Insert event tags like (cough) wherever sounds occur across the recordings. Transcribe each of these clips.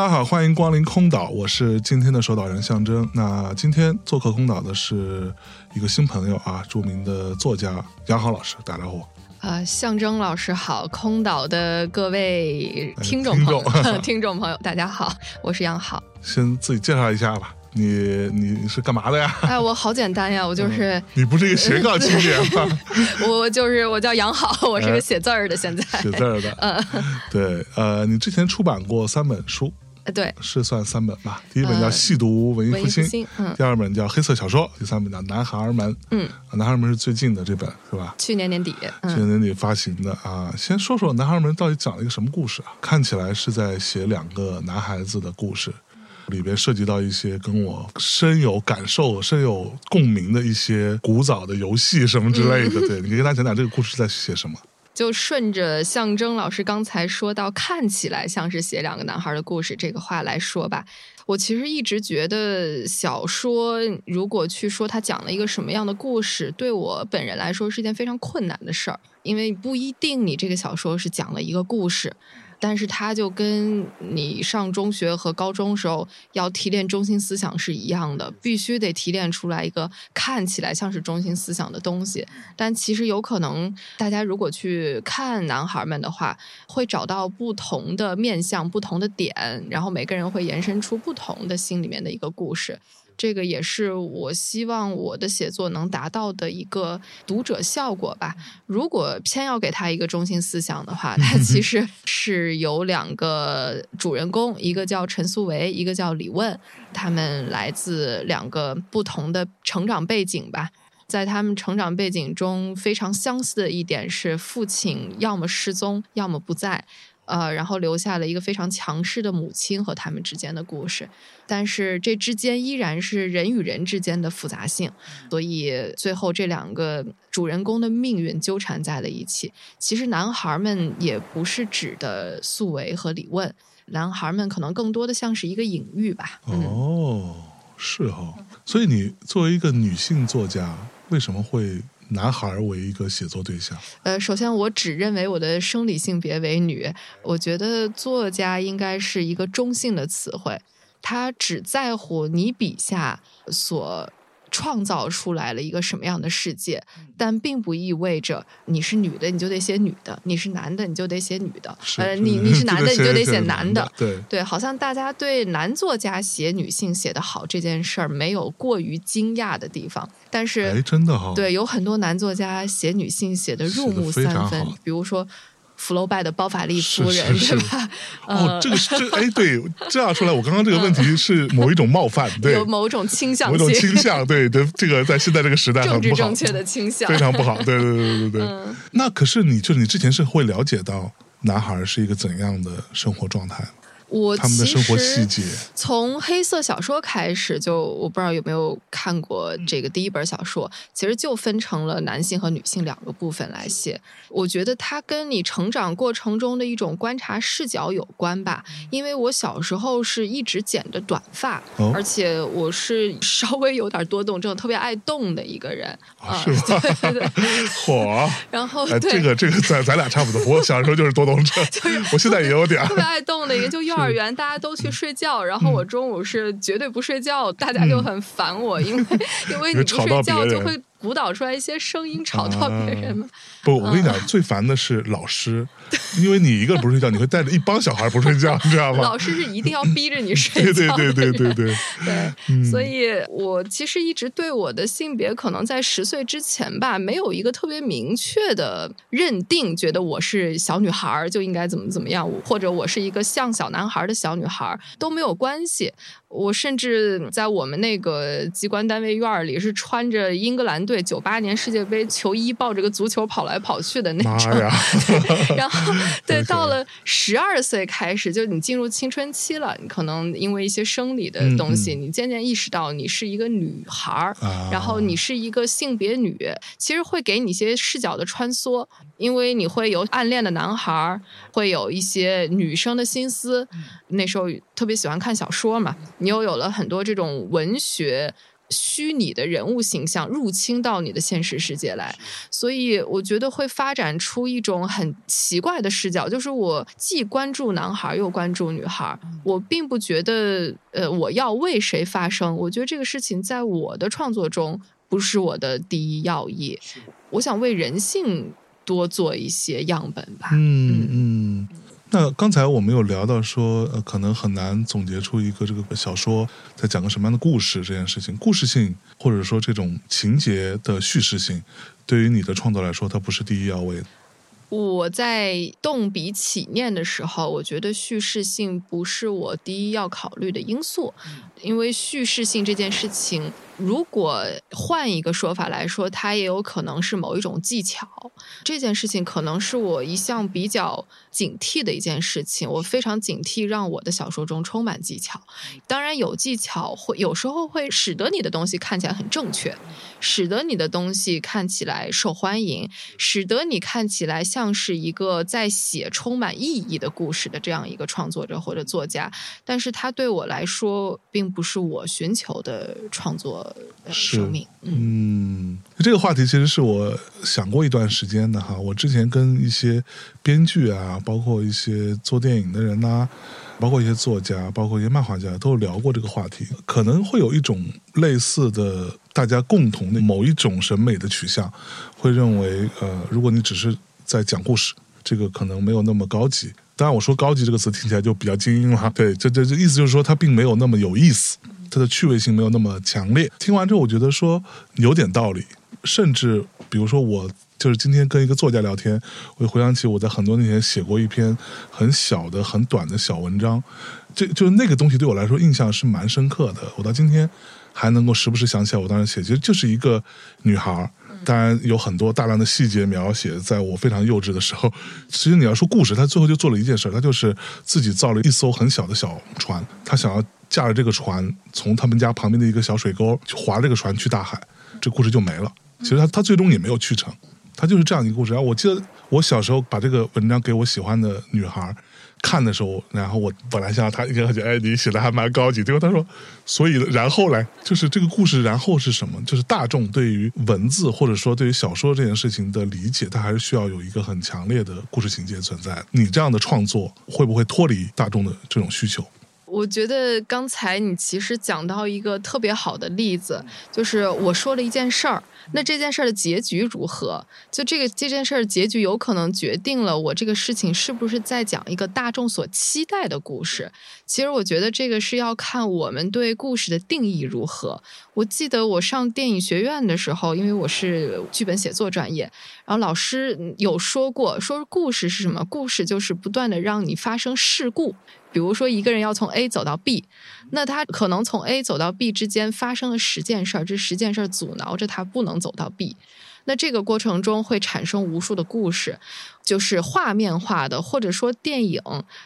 大家好，欢迎光临空岛，我是今天的守岛人象征。那今天做客空岛的是一个新朋友啊，著名的作家杨豪老师，打招呼。呃，象征老师好，空岛的各位听众朋友，(laughs) (laughs) 听众朋友，大家好，我是杨好。先自己介绍一下吧，你你是干嘛的呀？哎，我好简单呀，我就是 (laughs) 你不是一个斜杠青年吗？我就是我叫杨好，我是个写字儿的，现在写字儿的。嗯，对，呃，你之前出版过三本书。对，是算三本吧。第一本叫《细读文艺复兴》，第二本叫《黑色小说》，第三本叫《男孩儿们》。嗯，《男孩儿们》是最近的这本，是吧？去年年底，去年年底发行的啊。先说说《男孩儿们》到底讲了一个什么故事啊？看起来是在写两个男孩子的故事，里边涉及到一些跟我深有感受、深有共鸣的一些古早的游戏什么之类的。(laughs) 对，你可以跟大家讲讲这个故事在写什么。就顺着象征老师刚才说到，看起来像是写两个男孩的故事这个话来说吧，我其实一直觉得小说如果去说他讲了一个什么样的故事，对我本人来说是件非常困难的事儿，因为不一定你这个小说是讲了一个故事。但是它就跟你上中学和高中时候要提炼中心思想是一样的，必须得提炼出来一个看起来像是中心思想的东西。但其实有可能，大家如果去看男孩们的话，会找到不同的面向、不同的点，然后每个人会延伸出不同的心里面的一个故事。这个也是我希望我的写作能达到的一个读者效果吧。如果偏要给他一个中心思想的话，(laughs) 他其实是有两个主人公，一个叫陈素维，一个叫李问，他们来自两个不同的成长背景吧。在他们成长背景中非常相似的一点是，父亲要么失踪，要么不在。呃，然后留下了一个非常强势的母亲和他们之间的故事，但是这之间依然是人与人之间的复杂性，所以最后这两个主人公的命运纠缠在了一起。其实男孩们也不是指的素维和李问，男孩们可能更多的像是一个隐喻吧。哦，是哦，所以你作为一个女性作家，为什么会？男孩为一个写作对象，呃，首先我只认为我的生理性别为女，我觉得作家应该是一个中性的词汇，他只在乎你笔下所。创造出来了一个什么样的世界，但并不意味着你是女的你就得写女的，你是男的你就得写女的。呃，你你是男的 (laughs) 你就得写男的。对对，好像大家对男作家写女性写得好这件事儿没有过于惊讶的地方，但是哎，真的哈，对，有很多男作家写女性写的入木三分，比如说。福楼拜的包法利夫人，是吧？哦，这个是这哎，对，这样说来，我刚刚这个问题是某一种冒犯，对，有某种倾向，某种倾向，对对，这个在现在这个时代政治正确的倾向非常不好，对对对对对对。那可是你，就是你之前是会了解到男孩是一个怎样的生活状态？我他们的生活细节，从黑色小说开始，就我不知道有没有看过这个第一本小说，其实就分成了男性和女性两个部分来写。我觉得它跟你成长过程中的一种观察视角有关吧。因为我小时候是一直剪的短发，而且我是稍微有点多动症，特别爱动的一个人啊，是吧？(laughs) 火，然后这个这个咱咱俩差不多，我小时候就是多动症，(laughs) 我现在也有点特别爱动的一个，就幼儿园大家都去睡觉，然后我中午是绝对不睡觉，大家就很烦我，因为 (laughs) 因为你不睡觉就会。鼓捣出来一些声音吵到别人吗？不，我跟你讲，最烦的是老师，因为你一个人不睡觉，你会带着一帮小孩不睡觉，你知道吗？老师是一定要逼着你睡觉。对对对对对对。对，所以我其实一直对我的性别，可能在十岁之前吧，没有一个特别明确的认定，觉得我是小女孩就应该怎么怎么样，或者我是一个像小男孩的小女孩都没有关系。我甚至在我们那个机关单位院儿里是穿着英格兰队九八年世界杯球衣，抱着个足球跑来跑去的那种。(laughs) 然后，(laughs) 对，到了十二岁开始，就你进入青春期了，你可能因为一些生理的东西，你渐渐意识到你是一个女孩儿，然后你是一个性别女，其实会给你一些视角的穿梭，因为你会有暗恋的男孩儿，会有一些女生的心思。那时候特别喜欢看小说嘛。你又有了很多这种文学虚拟的人物形象入侵到你的现实世界来，所以我觉得会发展出一种很奇怪的视角，就是我既关注男孩又关注女孩，我并不觉得呃我要为谁发声，我觉得这个事情在我的创作中不是我的第一要义，我想为人性多做一些样本吧。嗯。嗯。那刚才我们有聊到说，呃，可能很难总结出一个这个小说在讲个什么样的故事这件事情，故事性或者说这种情节的叙事性，对于你的创作来说，它不是第一要位。我在动笔起念的时候，我觉得叙事性不是我第一要考虑的因素，因为叙事性这件事情。如果换一个说法来说，它也有可能是某一种技巧。这件事情可能是我一向比较警惕的一件事情。我非常警惕让我的小说中充满技巧。当然，有技巧会有时候会使得你的东西看起来很正确，使得你的东西看起来受欢迎，使得你看起来像是一个在写充满意义的故事的这样一个创作者或者作家。但是，它对我来说并不是我寻求的创作。生命，嗯，这个话题其实是我想过一段时间的哈。我之前跟一些编剧啊，包括一些做电影的人呐，包括一些作家，包括一些漫画家，都聊过这个话题。可能会有一种类似的，大家共同的某一种审美的取向，会认为，呃，如果你只是在讲故事，这个可能没有那么高级。当然，我说高级这个词听起来就比较精英了。对，这这这意思就是说，它并没有那么有意思。它的趣味性没有那么强烈。听完之后，我觉得说有点道理。甚至比如说，我就是今天跟一个作家聊天，我就回想起我在很多年前写过一篇很小的、很短的小文章，这就是那个东西对我来说印象是蛮深刻的。我到今天还能够时不时想起来我当时写，其实就是一个女孩。当然有很多大量的细节描写，在我非常幼稚的时候。其实你要说故事，他最后就做了一件事，他就是自己造了一艘很小的小船，他想要驾着这个船从他们家旁边的一个小水沟划这个船去大海，这故事就没了。其实他他最终也没有去成，他就是这样一个故事。然后我记得我小时候把这个文章给我喜欢的女孩。看的时候，然后我本来想他应该觉得哎，你写的还蛮高级。结果他说，所以然后来就是这个故事，然后是什么？就是大众对于文字或者说对于小说这件事情的理解，它还是需要有一个很强烈的故事情节存在。你这样的创作会不会脱离大众的这种需求？我觉得刚才你其实讲到一个特别好的例子，就是我说了一件事儿。那这件事儿的结局如何？就这个这件事儿结局有可能决定了我这个事情是不是在讲一个大众所期待的故事。其实我觉得这个是要看我们对故事的定义如何。我记得我上电影学院的时候，因为我是剧本写作专业，然后老师有说过，说故事是什么？故事就是不断的让你发生事故。比如说一个人要从 A 走到 B，那他可能从 A 走到 B 之间发生了十件事儿，这十件事儿阻挠着他不能走到 B。那这个过程中会产生无数的故事，就是画面化的，或者说电影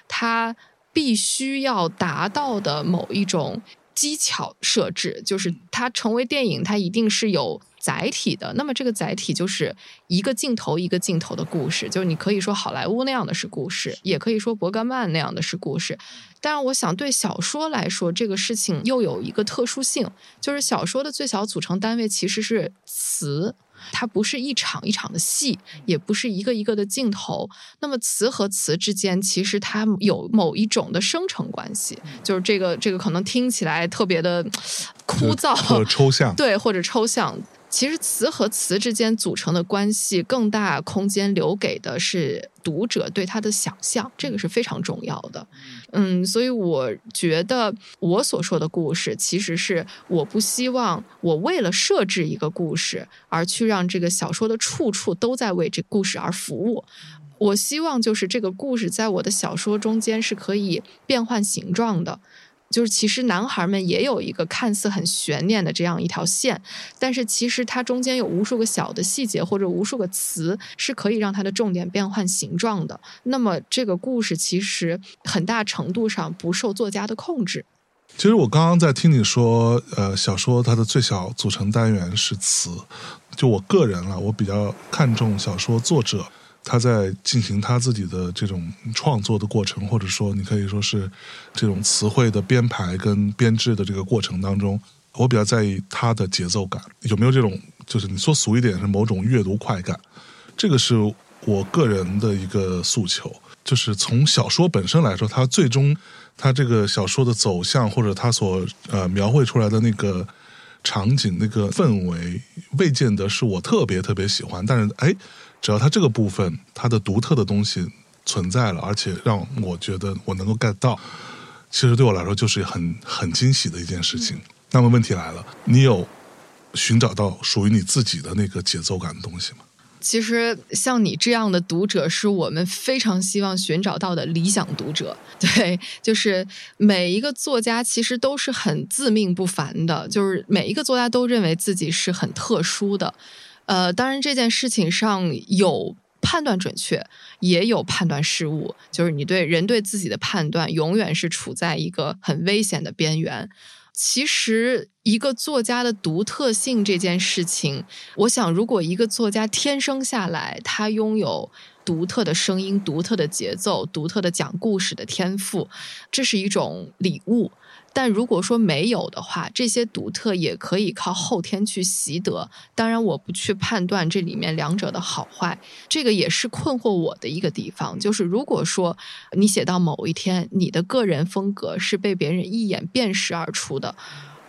它必须要达到的某一种技巧设置，就是它成为电影，它一定是有。载体的，那么这个载体就是一个镜头一个镜头的故事，就是你可以说好莱坞那样的是故事，也可以说伯格曼那样的是故事。但是我想对小说来说，这个事情又有一个特殊性，就是小说的最小组成单位其实是词。它不是一场一场的戏，也不是一个一个的镜头。那么词和词之间，其实它有某一种的生成关系，就是这个这个可能听起来特别的枯燥或抽象，对，或者抽象。其实词和词之间组成的关系，更大空间留给的是读者对它的想象，这个是非常重要的。嗯，所以我觉得我所说的故事，其实是我不希望我为了设置一个故事而去让这个小说的处处都在为这故事而服务。我希望就是这个故事在我的小说中间是可以变换形状的。就是其实男孩们也有一个看似很悬念的这样一条线，但是其实它中间有无数个小的细节或者无数个词是可以让它的重点变换形状的。那么这个故事其实很大程度上不受作家的控制。其实我刚刚在听你说，呃，小说它的最小组成单元是词。就我个人了，我比较看重小说作者他在进行他自己的这种创作的过程，或者说你可以说是这种词汇的编排跟编制的这个过程当中，我比较在意他的节奏感有没有这种，就是你说俗一点是某种阅读快感。这个是我个人的一个诉求，就是从小说本身来说，它最终。他这个小说的走向，或者他所呃描绘出来的那个场景、那个氛围，未见得是我特别特别喜欢。但是，哎，只要它这个部分它的独特的东西存在了，而且让我觉得我能够 get 到，其实对我来说就是很很惊喜的一件事情。那么问题来了，你有寻找到属于你自己的那个节奏感的东西吗？其实像你这样的读者，是我们非常希望寻找到的理想读者。(laughs) 对，就是每一个作家其实都是很自命不凡的，就是每一个作家都认为自己是很特殊的。呃，当然这件事情上有判断准确，也有判断失误，就是你对人对自己的判断永远是处在一个很危险的边缘。其实，一个作家的独特性这件事情，我想，如果一个作家天生下来，他拥有独特的声音、独特的节奏、独特的讲故事的天赋，这是一种礼物。但如果说没有的话，这些独特也可以靠后天去习得。当然，我不去判断这里面两者的好坏，这个也是困惑我的一个地方。就是如果说你写到某一天，你的个人风格是被别人一眼辨识而出的，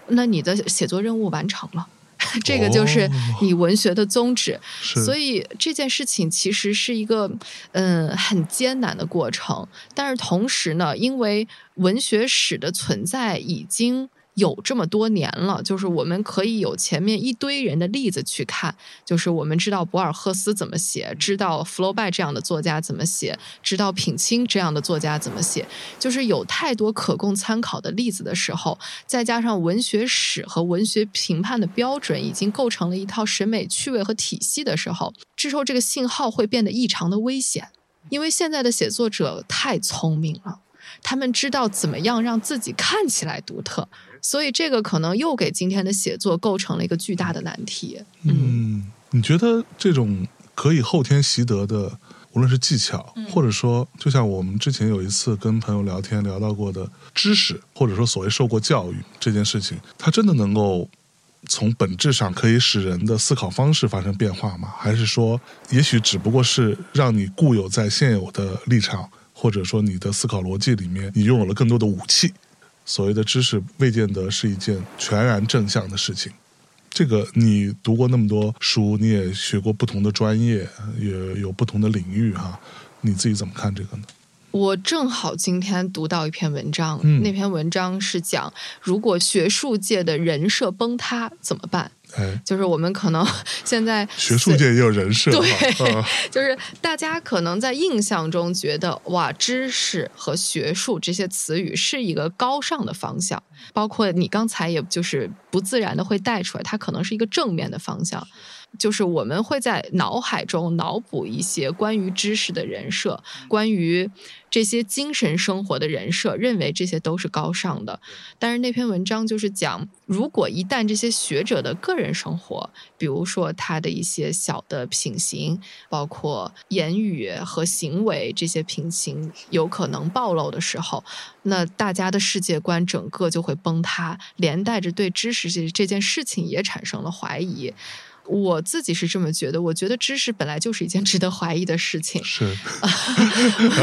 那你的写作任务完成了。(laughs) 这个就是你文学的宗旨，所以这件事情其实是一个嗯很艰难的过程，但是同时呢，因为文学史的存在已经。有这么多年了，就是我们可以有前面一堆人的例子去看，就是我们知道博尔赫斯怎么写，知道福楼拜这样的作家怎么写，知道品清这样的作家怎么写，就是有太多可供参考的例子的时候，再加上文学史和文学评判的标准已经构成了一套审美趣味和体系的时候，这时候这个信号会变得异常的危险，因为现在的写作者太聪明了，他们知道怎么样让自己看起来独特。所以这个可能又给今天的写作构成了一个巨大的难题。嗯，你觉得这种可以后天习得的，无论是技巧，或者说，就像我们之前有一次跟朋友聊天聊到过的知识，或者说所谓受过教育这件事情，它真的能够从本质上可以使人的思考方式发生变化吗？还是说，也许只不过是让你固有在现有的立场，或者说你的思考逻辑里面，你拥有了更多的武器？所谓的知识未见得是一件全然正向的事情。这个你读过那么多书，你也学过不同的专业，也有不同的领域哈，你自己怎么看这个呢？我正好今天读到一篇文章，那篇文章是讲如果学术界的人设崩塌怎么办。就是我们可能 (laughs) 现在 (laughs) 学术界也有人设，对，(laughs) 就是大家可能在印象中觉得哇，知识和学术这些词语是一个高尚的方向，包括你刚才也就是不自然的会带出来，它可能是一个正面的方向。就是我们会在脑海中脑补一些关于知识的人设，关于这些精神生活的人设，认为这些都是高尚的。但是那篇文章就是讲，如果一旦这些学者的个人生活，比如说他的一些小的品行，包括言语和行为这些品行有可能暴露的时候，那大家的世界观整个就会崩塌，连带着对知识这这件事情也产生了怀疑。我自己是这么觉得，我觉得知识本来就是一件 (laughs) 值得怀疑的事情。(laughs) 是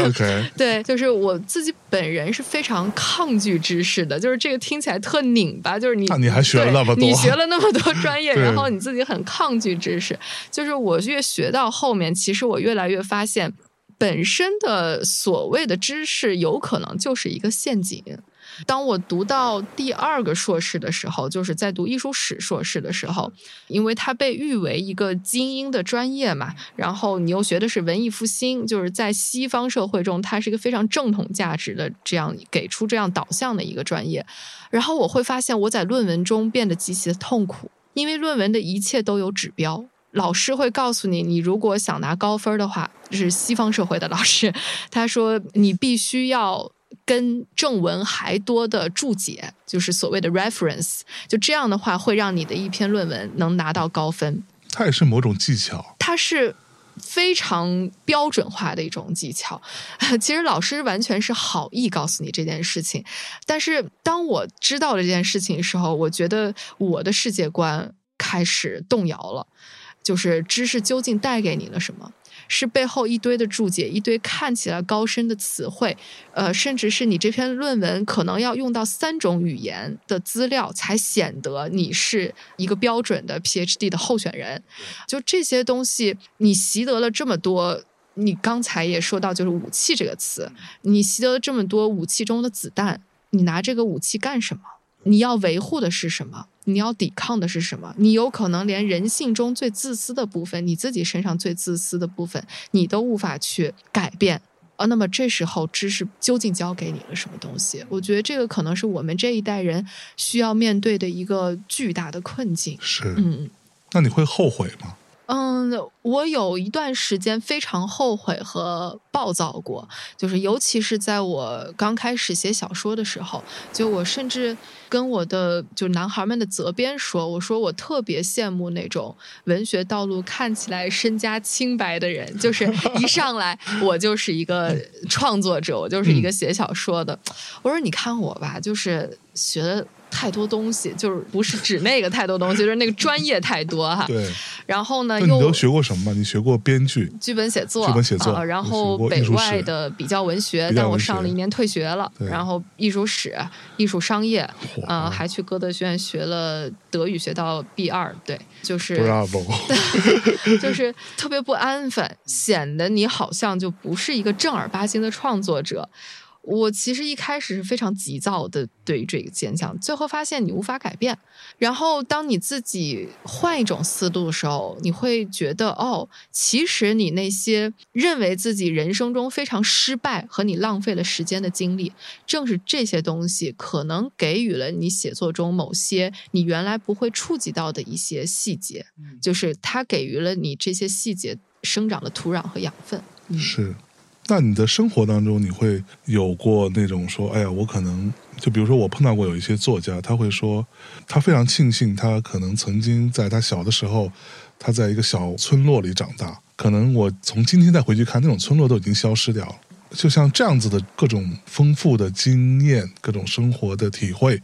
，OK，对，就是我自己本人是非常抗拒知识的，就是这个听起来特拧巴，就是你，那你还学了那么多，你学了那么多专业，(laughs) 然后你自己很抗拒知识，就是我越学到后面，其实我越来越发现，本身的所谓的知识有可能就是一个陷阱。当我读到第二个硕士的时候，就是在读艺术史硕士的时候，因为它被誉为一个精英的专业嘛，然后你又学的是文艺复兴，就是在西方社会中，它是一个非常正统价值的这样给出这样导向的一个专业。然后我会发现，我在论文中变得极其的痛苦，因为论文的一切都有指标。老师会告诉你，你如果想拿高分的话，是西方社会的老师，他说你必须要跟正文还多的注解，就是所谓的 reference，就这样的话会让你的一篇论文能拿到高分。它也是某种技巧，它是非常标准化的一种技巧。(laughs) 其实老师完全是好意告诉你这件事情，但是当我知道了这件事情的时候，我觉得我的世界观开始动摇了。就是知识究竟带给你了什么？是背后一堆的注解，一堆看起来高深的词汇，呃，甚至是你这篇论文可能要用到三种语言的资料，才显得你是一个标准的 PhD 的候选人。就这些东西，你习得了这么多，你刚才也说到，就是武器这个词，你习得了这么多武器中的子弹，你拿这个武器干什么？你要维护的是什么？你要抵抗的是什么？你有可能连人性中最自私的部分，你自己身上最自私的部分，你都无法去改变啊。那么这时候，知识究竟教给你了什么东西？我觉得这个可能是我们这一代人需要面对的一个巨大的困境。是，嗯，那你会后悔吗？嗯，我有一段时间非常后悔和暴躁过，就是尤其是在我刚开始写小说的时候，就我甚至跟我的就男孩们的责编说，我说我特别羡慕那种文学道路看起来身家清白的人，就是 (laughs) 一上来我就是一个创作者，我就是一个写小说的。我说你看我吧，就是学的。太多东西，就是不是指那个太多东西，(laughs) 就是那个专业太多哈。对。然后呢？你都学过什么？你学过编剧、剧本写作、剧本写作。然后北外的比较文学，但我上了一年退学了。然后艺术史、艺术商业，啊，还去歌德学院学了德语，学到 B 二。对，就是。(laughs) 就是特别不安分，显得你好像就不是一个正儿八经的创作者。我其实一开始是非常急躁的，对于这个现象，最后发现你无法改变。然后当你自己换一种思路的时候，你会觉得，哦，其实你那些认为自己人生中非常失败和你浪费了时间的经历，正是这些东西可能给予了你写作中某些你原来不会触及到的一些细节，就是它给予了你这些细节生长的土壤和养分。是。那你的生活当中，你会有过那种说，哎呀，我可能就比如说，我碰到过有一些作家，他会说，他非常庆幸他可能曾经在他小的时候，他在一个小村落里长大。可能我从今天再回去看，那种村落都已经消失掉了。就像这样子的各种丰富的经验、各种生活的体会，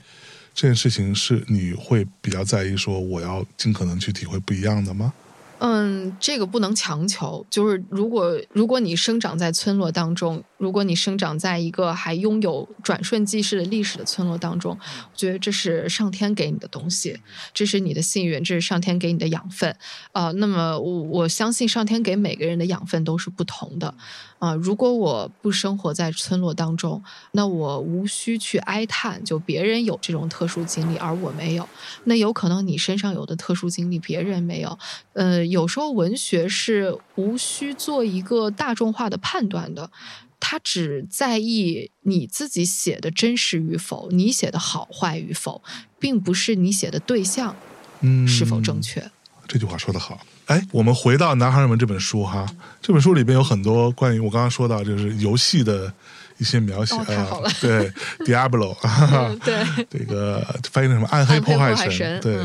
这件事情是你会比较在意，说我要尽可能去体会不一样的吗？嗯，这个不能强求。就是如果如果你生长在村落当中，如果你生长在一个还拥有转瞬即逝的历史的村落当中，我觉得这是上天给你的东西，这是你的幸运，这是上天给你的养分。呃，那么我我相信上天给每个人的养分都是不同的。啊，如果我不生活在村落当中，那我无需去哀叹，就别人有这种特殊经历，而我没有。那有可能你身上有的特殊经历，别人没有。呃，有时候文学是无需做一个大众化的判断的，他只在意你自己写的真实与否，你写的好坏与否，并不是你写的对象是否正确。这句话说得好。哎，我们回到《男孩们》这本书哈，这本书里边有很多关于我刚刚说到就是游戏的一些描写。太好了。对，(laughs) Diablo，(laughs) 对，这个翻译成什么？暗黑破坏神。对，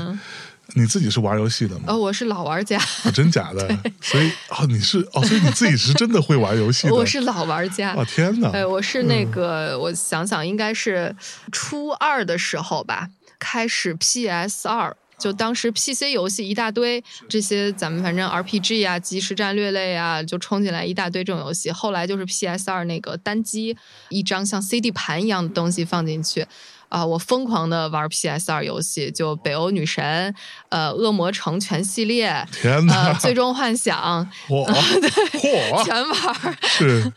你自己是玩游戏的吗？哦，我是老玩家。真假的？(laughs) 所以哦，你是哦，所以你自己是真的会玩游戏的。我是老玩家。哦天哪！哎，我是那个，我想想，应该是初二的时候吧，开始 PS 二。就当时 PC 游戏一大堆，这些咱们反正 RPG 啊、即时战略类啊，就冲进来一大堆这种游戏。后来就是 PS 二那个单机，一张像 CD 盘一样的东西放进去，啊，我疯狂的玩 PS 二游戏，就北欧女神、呃恶魔城全系列，(laughs) 天哪，最终幻想，(laughs) (laughs) 嚯，嚯，全玩。是，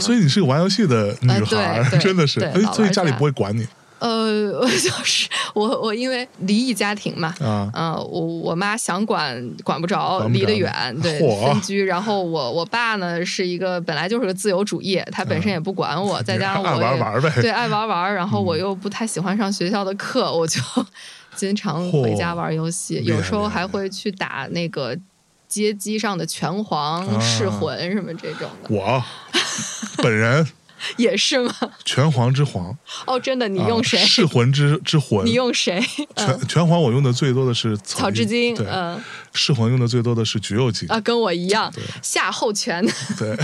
所以你是个玩游戏的女孩，真的是，哎，所以家里不会管你。呃，(laughs) 就是我我因为离异家庭嘛，啊，嗯、我我妈想管管不着，离得远，对，分居。然后我我爸呢是一个本来就是个自由主义，他本身也不管我，(laughs) 再加上我爱玩玩呗。对爱玩玩，然后我嗯又不太喜欢上学校的课，我就 (laughs) 经常回家玩游戏，有时候还会去打那个街机上的拳皇、啊噬魂什么这种的，我本人 (laughs) 也是吗？拳皇之皇，哦，真的，你啊用谁？噬魂之之魂。你用谁？嗯拳拳皇我用的最多的是草之金，对，嗯噬魂用的最多的是橘右京。啊，跟我一样，夏后拳。对，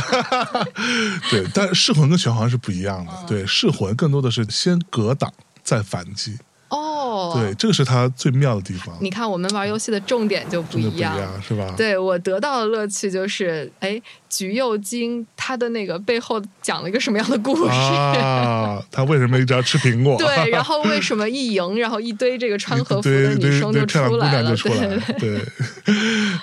(laughs) 对，但噬魂跟拳皇是不一样的。嗯对，噬魂更多的是先格挡再反击。哦，对，，这个是它最妙的地方。你看我们玩游戏的重点就不一。样，是吧？对我得到的乐趣就是，哎，橘右京他的那个背后讲了一个什么样的故事？啊，他为什么一直要吃苹果？对，然后为什么一赢，然后一堆这个穿和服的对对女生就出来了？对了。对，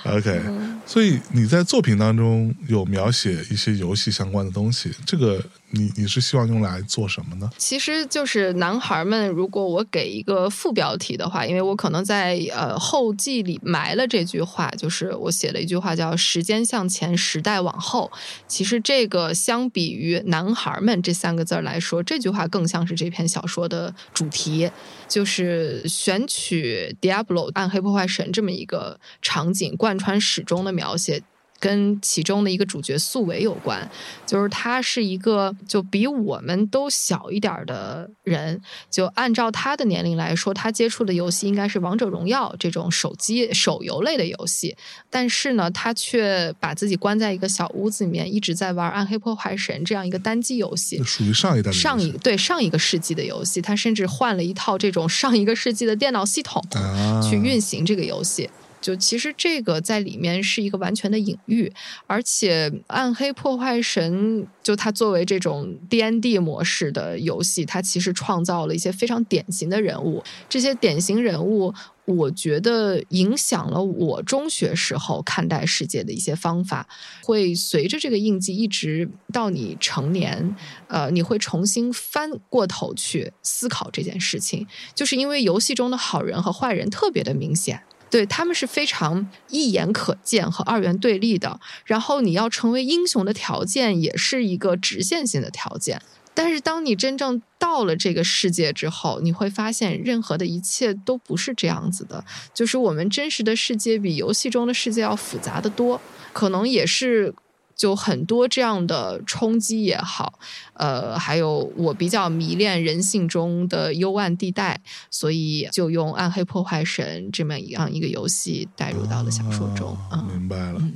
(laughs) OK。所以你在作品当中有描写一些游戏相关的东西，这个你你是希望用来做什么呢？其实就是男孩们，如果我给一个副标题的话，因为我可能在呃后记里埋了这句话，就是我写了一句话叫“时间向前，时代往后”。其实这个相比于“男孩们”这三个字来说，这句话更像是这篇小说的主题，就是选取 Diablo 暗黑破坏神这么一个场景，贯穿始终的描写。跟其中的一个主角素伟有关，就是他是一个就比我们都小一点儿的人，就按照他的年龄来说，他接触的游戏应该是王者荣耀这种手机手游类的游戏，但是呢，他却把自己关在一个小屋子里面，一直在玩《暗黑破坏神》这样一个单机游戏。属于上一代上一对上一个世纪的游戏，他甚至换了一套这种上一个世纪的电脑系统，啊，去运行这个游戏。就其实这个在里面是一个完全的隐喻，而且《暗黑破坏神》就它作为这种 D N D 模式的游戏，它其实创造了一些非常典型的人物。这些典型人物，我觉得影响了我中学时候看待世界的一些方法，会随着这个印记一直到你成年，呃，你会重新翻过头去思考这件事情。就是因为游戏中的好人和坏人特别的明显。对他们是非常一眼可见和二元对立的，然后你要成为英雄的条件也是一个直线性的条件。但是当你真正到了这个世界之后，你会发现任何的一切都不是这样子的，就是我们真实的世界比游戏中的世界要复杂的多，可能也是就很多这样的冲击也好，呃，还有我比较迷恋人性中的幽暗地带，所以就用《暗黑破坏神》这么一样一个游戏带入到了小说中。啊嗯，明白了。嗯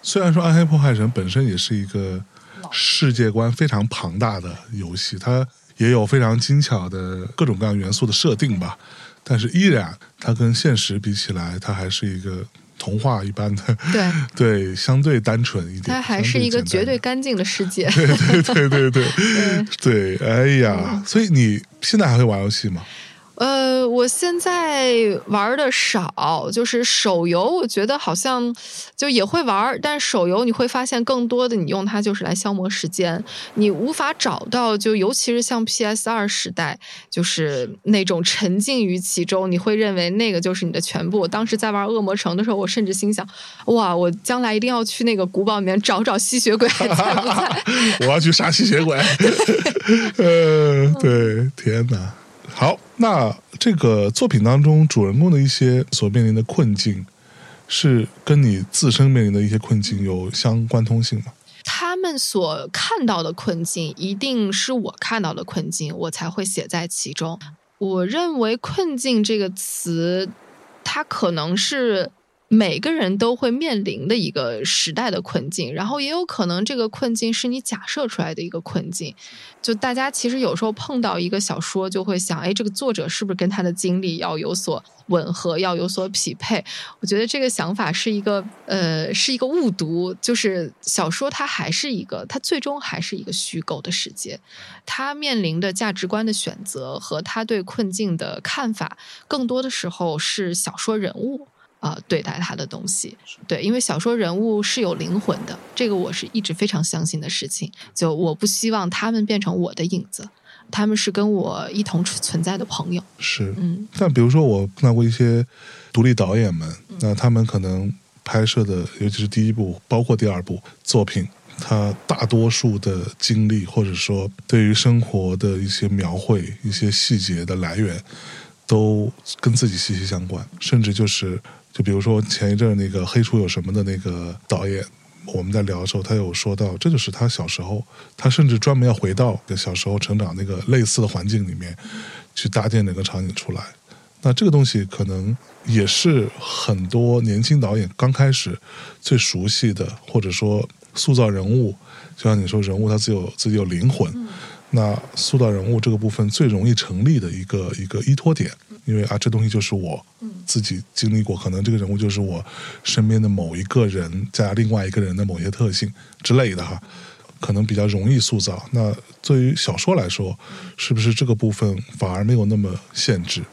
虽然说《暗黑破坏神》本身也是一个世界观非常庞大的游戏，它也有非常精巧的各种各样元素的设定吧，但是依然它跟现实比起来，它还是一个童话一般的，对，(laughs) 对，相对单纯一点。它还是一个绝对干净的世界。对对对对嗯对 (laughs) 对，哎呀，所以你现在还会玩游戏吗？呃，我现在玩的少，就是手游，我觉得好像就也会玩，但手游你会发现更多的你用它就是来消磨时间，你无法找到，就尤其是像 PS 二时代，就是那种沉浸于其中，你会认为那个就是你的全部。当时在玩恶魔城的时候，我甚至心想，哇，我将来一定要去那个古堡里面找找吸血鬼 (laughs) 还在不在。(laughs) 我要去杀吸血鬼。(laughs) 呃，对，天哪！那这个作品当中主人公的一些所面临的困境，是跟你自身面临的一些困境有相关通性吗？他们所看到的困境，一定是我看到的困境，我才会写在其中。我认为“困境”这个词，它可能是每个人都会面临的一个时代的困境，然后也有可能这个困境是你假设出来的一个困境。就大家其实有时候碰到一个小说，就会想，哎，这个作者是不是跟他的经历要有所吻合，要有所匹配？我觉得这个想法是一个呃，是一个误读。就是小说它还是一个，它最终还是一个虚构的世界，它面临的价值观的选择和他对困境的看法，更多的时候是小说人物。啊、对待他的东西，对，因为小说人物是有灵魂的，这个我是一直非常相信的事情。就我不希望他们变成我的影子，他们是跟我一同存在的朋友。是，嗯但比如说我碰到过一些独立导演们，那他们可能拍摄的，尤其是第一部，包括第二部作品，他大多数的经历或者说对于生活的一些描绘、一些细节的来源，都跟自己息息相关，甚至就是，就比如说前一阵那个《黑厨有什么》的那个导演。我们在聊的时候，他有说到，这就是他小时候，他甚至专门要回到小时候成长那个类似的环境里面，去搭建那个场景出来。那这个东西可能也是很多年轻导演刚开始最熟悉的，或者说塑造人物，就像你说人物他自己有自己有灵魂，那塑造人物这个部分最容易成立的一个一个依托点，因为啊这东西就是我自己经历过，可能这个人物就是我身边的某一个人加另外一个人的某些特性之类的哈。可能比较容易塑造。那对于小说来说，是不是这个部分反而没有那么限制？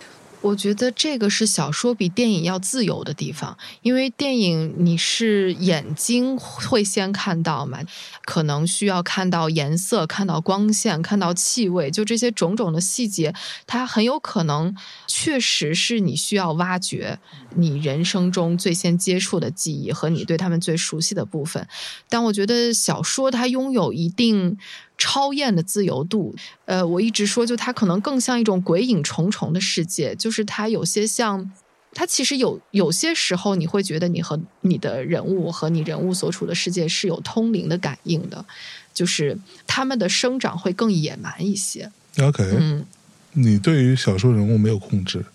我觉得这个是小说比电影要自由的地方，因为电影你是眼睛会先看到嘛，可能需要看到颜色、看到光线、看到气味，就这些种种的细节，它很有可能确实是你需要挖掘你人生中最先接触的记忆和你对他们最熟悉的部分。但我觉得小说它拥有一定。超验的自由度，呃，我一直说，就它可能更像一种鬼影重重的世界，就是它有些像，它其实有有些时候你会觉得你和你的人物和你人物所处的世界是有通灵的感应的，就是他们的生长会更野蛮一些。OK，、嗯，你对于小说人物没有控制，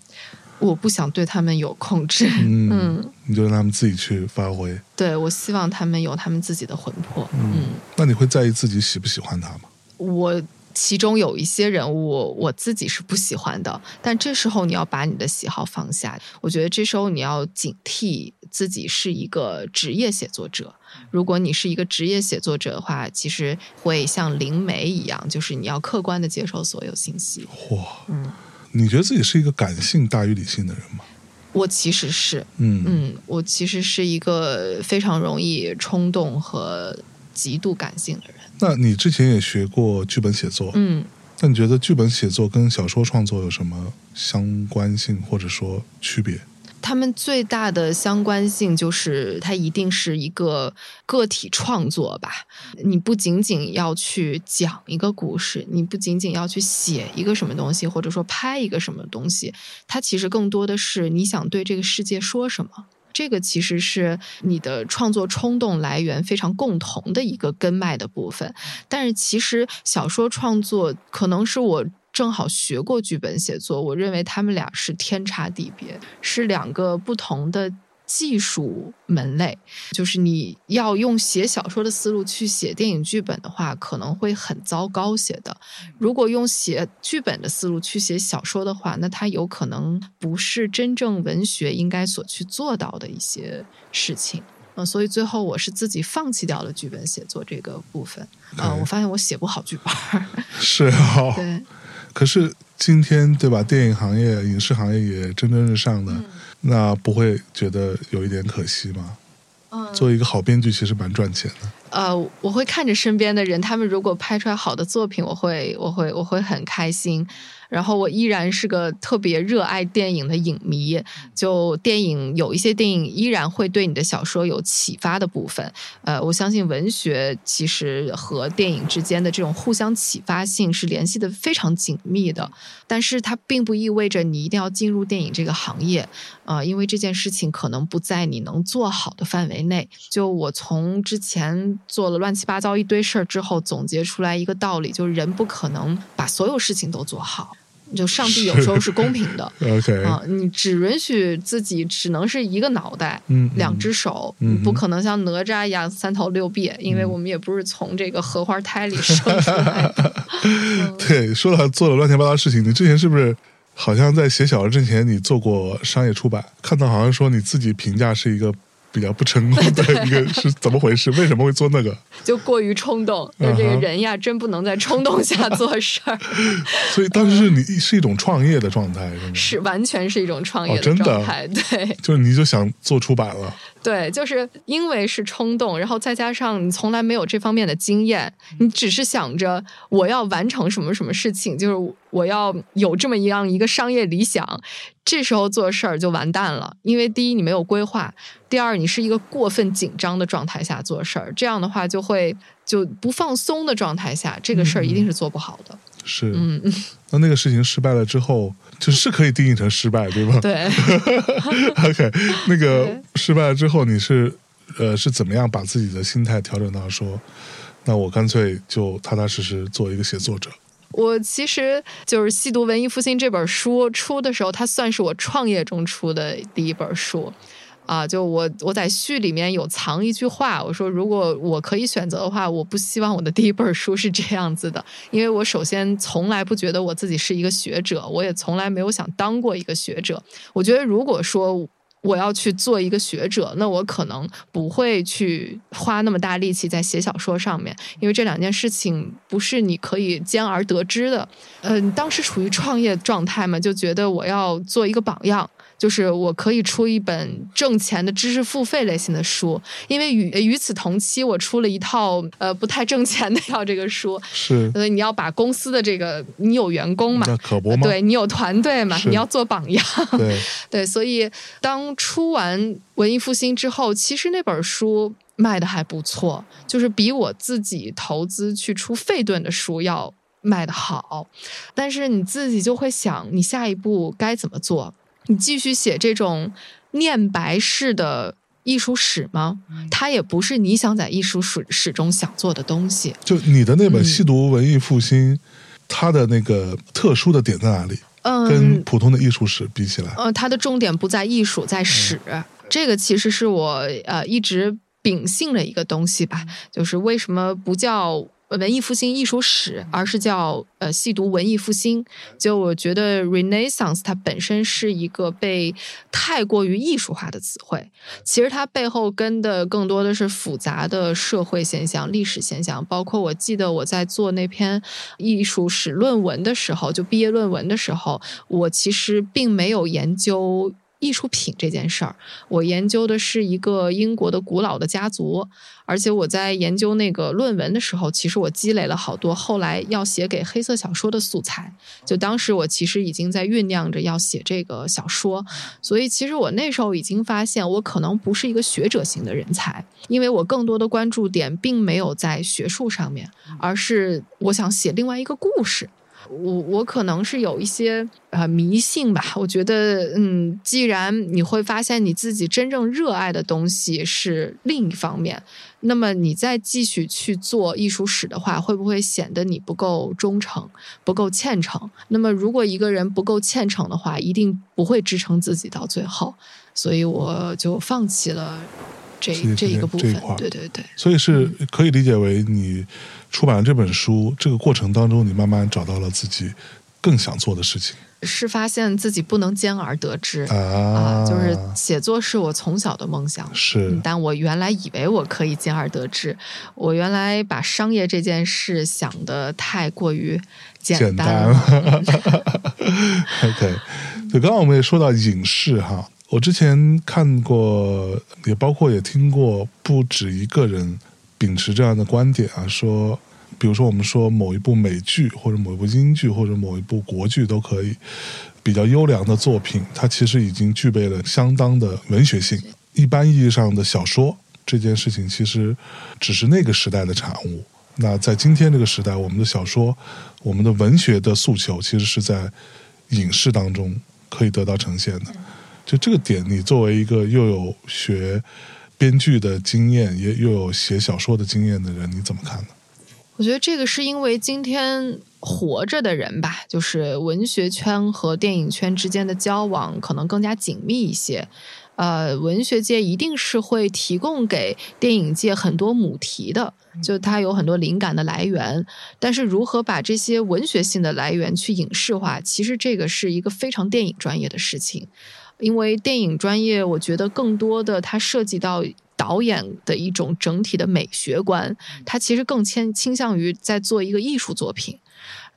我不想对他们有控制，嗯，嗯你就让他们自己去发挥。对我希望他们有他们自己的魂魄，嗯那你会在意自己喜不喜欢他吗？我其中有一些人物我自己是不喜欢的，但这时候你要把你的喜好放下。我觉得这时候你要警惕自己是一个职业写作者。如果你是一个职业写作者的话，其实会像灵媒一样，就是你要客观的接受所有信息。哇，嗯，你觉得自己是一个感性大于理性的人吗？我其实是，嗯嗯，我其实是一个非常容易冲动和极度感性的人。那你之前也学过剧本写作，嗯。那你觉得剧本写作跟小说创作有什么相关性或者说区别？他们最大的相关性就是，它一定是一个个体创作吧。你不仅仅要去讲一个故事，你不仅仅要去写一个什么东西，或者说拍一个什么东西，它其实更多的是你想对这个世界说什么。这个其实是你的创作冲动来源非常共同的一个根脉的部分，但是其实小说创作可能是我正好学过剧本写作，我认为他们俩是天差地别，是两个不同的技术门类。就是你要用写小说的思路去写电影剧本的话，可能会很糟糕写的；如果用写剧本的思路去写小说的话，那它有可能不是真正文学应该所去做到的一些事情。嗯，所以最后我是自己放弃掉了剧本写作这个部分。啊、OK 我发现我写不好剧本儿。是啊，(laughs) 对，可是今天对吧？电影行业、影视行业也蒸蒸日上的，那不会觉得有一点可惜吗？嗯，做一个好编剧，其实蛮赚钱的。呃，我会看着身边的人，他们如果拍出来好的作品，我会，我会，我会很开心。然后我依然是个特别热爱电影的影迷，就电影有一些电影依然会对你的小说有启发的部分。呃，我相信文学其实和电影之间的这种互相启发性是联系的非常紧密的，但是它并不意味着你一定要进入电影这个行业。啊、因为这件事情可能不在你能做好的范围内。就我从之前做了乱七八糟一堆事儿之后，总结出来一个道理，就是人不可能把所有事情都做好。就上帝有时候是公平的 OK，、啊，你只允许自己只能是一个脑袋，嗯，两嗯只手，嗯不可能像哪吒一样三头六臂，因为我们也不是从这个荷花胎里 (laughs) 生出来的。(laughs) 嗯对，说了做了乱七八糟的事情，你之前是不是好像在写小说之前，你做过商业出版？看到好像说你自己评价是一个比较不成功 (laughs) 的一个是怎么回事？为什么会做那个？就过于冲动，就这个人呀，真不能在冲动下做事儿。(laughs) 所以当时是你是一种创业的状态，是吗？是完全是一种创业的状态，对，就是你就想做出版了。对，就是因为是冲动，然后再加上你从来没有这方面的经验，你只是想着我要完成什么什么事情，就是我要有这么一样一个商业理想，这时候做事儿就完蛋了。因为第一你没有规划，第二你是一个过分紧张的状态下做事儿，这样的话就会就不放松的状态下，这个事儿一定是做不好的。是，嗯，(laughs) 那那个事情失败了之后，就 (laughs) 是可以定义成失败，对吧？对。(laughs) OK，那个失败了之后，你是呃是怎么样把自己的心态调整到说，那我干脆就踏踏实实做一个写作者？我其实就是《细读文艺复兴》这本书出的时候，它算是我创业中出的第一本书。啊，就我我在序里面有藏一句话，我说如果我可以选择的话，我不希望我的第一本书是这样子的，因为我首先从来不觉得我自己是一个学者，我也从来没有想当过一个学者。我觉得如果说我要去做一个学者，那我可能不会去花那么大力气在写小说上面，因为这两件事情不是你可以兼而得之的。嗯，当时处于创业状态嘛，就觉得我要做一个榜样。就是我可以出一本挣钱的知识付费类型的书，因为与与此同期，我出了一套呃不太挣钱的要这个书，是，所以你要把公司的这个你有员工嘛，可不吗？对你有团队嘛，你要做榜样，对 (laughs) 对，所以当出完文艺复兴之后，其实那本书卖的还不错，就是比我自己投资去出费顿的书要卖的好，但是你自己就会想，你下一步该怎么做？你继续写这种念白式的艺术史吗？它也不是你想在艺术史史中想做的东西。就你的那本《细读文艺复兴》，它的那个特殊的点在哪里？嗯，跟普通的艺术史比起来，呃，它的重点不在艺术，在史。这个其实是我呃一直秉性的一个东西吧。就是为什么不叫？文艺复兴艺术史，而是叫呃细读文艺复兴。就我觉得 Renaissance 它本身是一个被太过于艺术化的词汇，其实它背后跟的更多的是复杂的社会现象、历史现象。包括我记得我在做那篇艺术史论文的时候，就毕业论文的时候，我其实并没有研究。艺术品这件事儿，我研究的是一个英国的古老的家族，而且我在研究那个论文的时候，其实我积累了好多后来要写给黑色小说的素材。就当时我其实已经在酝酿着要写这个小说，所以其实我那时候已经发现，我可能不是一个学者型的人才，因为我更多的关注点并没有在学术上面，而是我想写另外一个故事。我我可能是有一些呃迷信吧，我觉得嗯，既然你会发现你自己真正热爱的东西是另一方面，那么你再继续去做艺术史的话，会不会显得你不够忠诚、不够虔诚？那么如果一个人不够虔诚的话，一定不会支撑自己到最后，所以我就放弃了这这一个部分。对对对，所以是可以理解为你。出版了这本书，这个过程当中，你慢慢找到了自己更想做的事情。是发现自己不能兼而得之啊，就是写作是我从小的梦想，是，但我原来以为我可以兼而得之，我原来把商业这件事想的太过于简单了。(laughs) OK，就刚刚我们也说到影视哈，我之前看过，也包括也听过不止一个人。秉持这样的观点啊，说，比如说我们说某一部美剧或者某一部英剧或者某一部国剧都可以，比较优良的作品，它其实已经具备了相当的文学性。一般意义上的小说这件事情，其实只是那个时代的产物。那在今天这个时代，我们的小说，我们的文学的诉求，其实是在影视当中可以得到呈现的。就这个点，你作为一个又有学。编剧的经验也又有写小说的经验的人，你怎么看呢？我觉得这个是因为今天活着的人吧，就是文学圈和电影圈之间的交往可能更加紧密一些。呃，文学界一定是会提供给电影界很多母题的，就它有很多灵感的来源。但是如何把这些文学性的来源去影视化，其实这个是一个非常电影专业的事情。因为电影专业，我觉得更多的它涉及到导演的一种整体的美学观，它其实更倾倾向于在做一个艺术作品。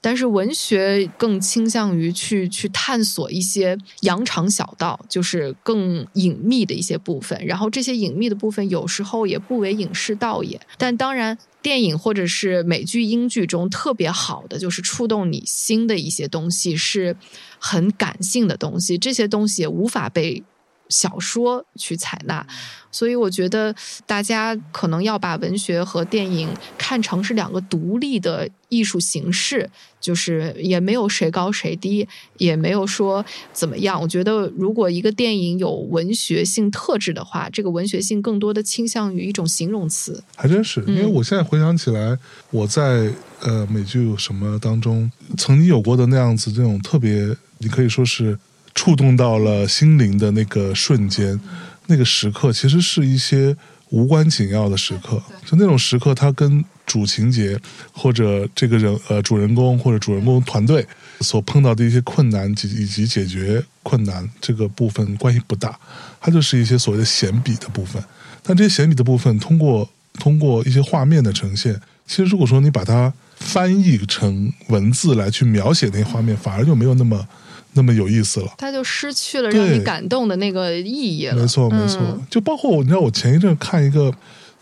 但是文学更倾向于去去探索一些羊肠小道，就是更隐秘的一些部分。然后这些隐秘的部分有时候也不为影视道也。但当然，电影或者是美剧、英剧中特别好的，就是触动你心的一些东西，是很感性的东西。这些东西也无法被。小说去采纳，所以我觉得大家可能要把文学和电影看成是两个独立的艺术形式，就是也没有谁高谁低，也没有说怎么样。我觉得如果一个电影有文学性特质的话，这个文学性更多的倾向于一种形容词。还真是，因为我现在回想起来，我在呃美剧什么当中曾经有过的那样子这种特别，你可以说是。触动到了心灵的那个瞬间，那个时刻其实是一些无关紧要的时刻，就那种时刻，它跟主情节或者这个人呃主人公或者主人公团队所碰到的一些困难及以及解决困难这个部分关系不大，它就是一些所谓的闲笔的部分。但这些闲笔的部分，通过通过一些画面的呈现，其实如果说你把它翻译成文字来去描写那些画面，反而就没有那么。那么有意思了，他就失去了让你感动的那个意义了。没错，没错。就包括你知道，我前一阵看一个，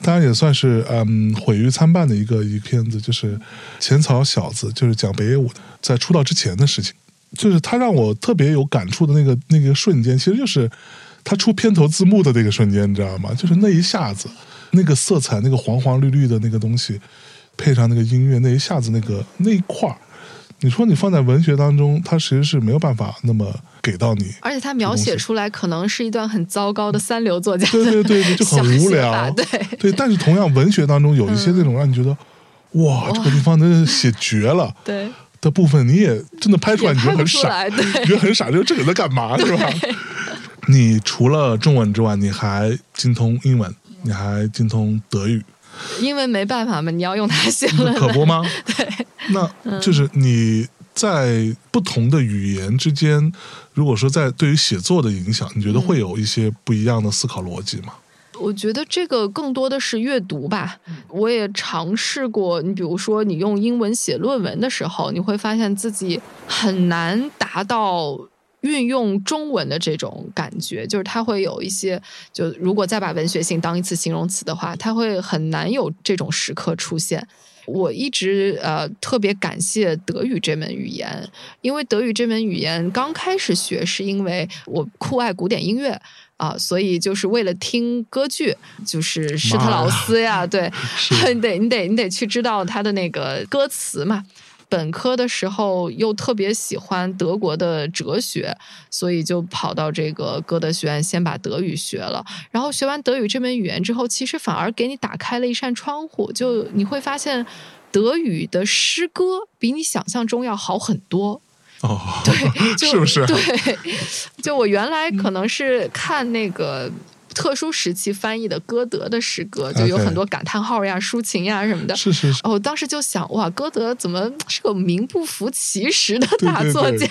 当然也算是嗯毁誉参半的一个一个片子，就是《浅草小子》，就是讲北野武在出道之前的事情。就是他让我特别有感触的那个那个瞬间，其实就是他出片头字幕的那个瞬间，你知道吗？就是那一下子，那个色彩，那个黄黄绿绿的那个东西，配上那个音乐，那一下子那个那一块儿。你说你放在文学当中，它其实是没有办法那么给到你，而且它描写出来可能是一段很糟糕的三流作家，对对对 (laughs) 对，就很无聊，对。对。但是同样，文学当中有一些那种让你觉得，哇，这个地方真的写绝了，(laughs) 对。的部分，你也真的拍出来，你觉得很傻，你觉得很傻，就这个在干嘛，是吧？你除了中文之外，你还精通英文，你还精通德语。因为没办法嘛，你要用它写论文，可不吗？(laughs) (laughs) 对，那就是你在不同的语言之间，如果说在对于写作的影响，你觉得会有一些不一样的思考逻辑吗？我觉得这个更多的是阅读吧。我也尝试过，你比如说你用英文写论文的时候，你会发现自己很难达到。运用中文的这种感觉，就是它会有一些，就如果再把文学性当一次形容词的话，它会很难有这种时刻出现。我一直呃特别感谢德语这门语言，因为德语这门语言刚开始学是因为我酷爱古典音乐啊，所以就是为了听歌剧，就是施特劳斯呀，对，你得你得你得去知道他的那个歌词嘛。本科的时候又特别喜欢德国的哲学，所以就跑到这个歌德学院，先把德语学了。然后学完德语这门语言之后，其实反而给你打开了一扇窗户，就你会发现德语的诗歌比你想象中要好很多。哦，对，(laughs) 是不是？对，就我原来可能是看那个。特殊时期翻译的歌德的诗歌，就有很多感叹号呀、抒情呀什么的。是是是。我，当时就想，哇，歌德怎么是个名不符其实的大作家？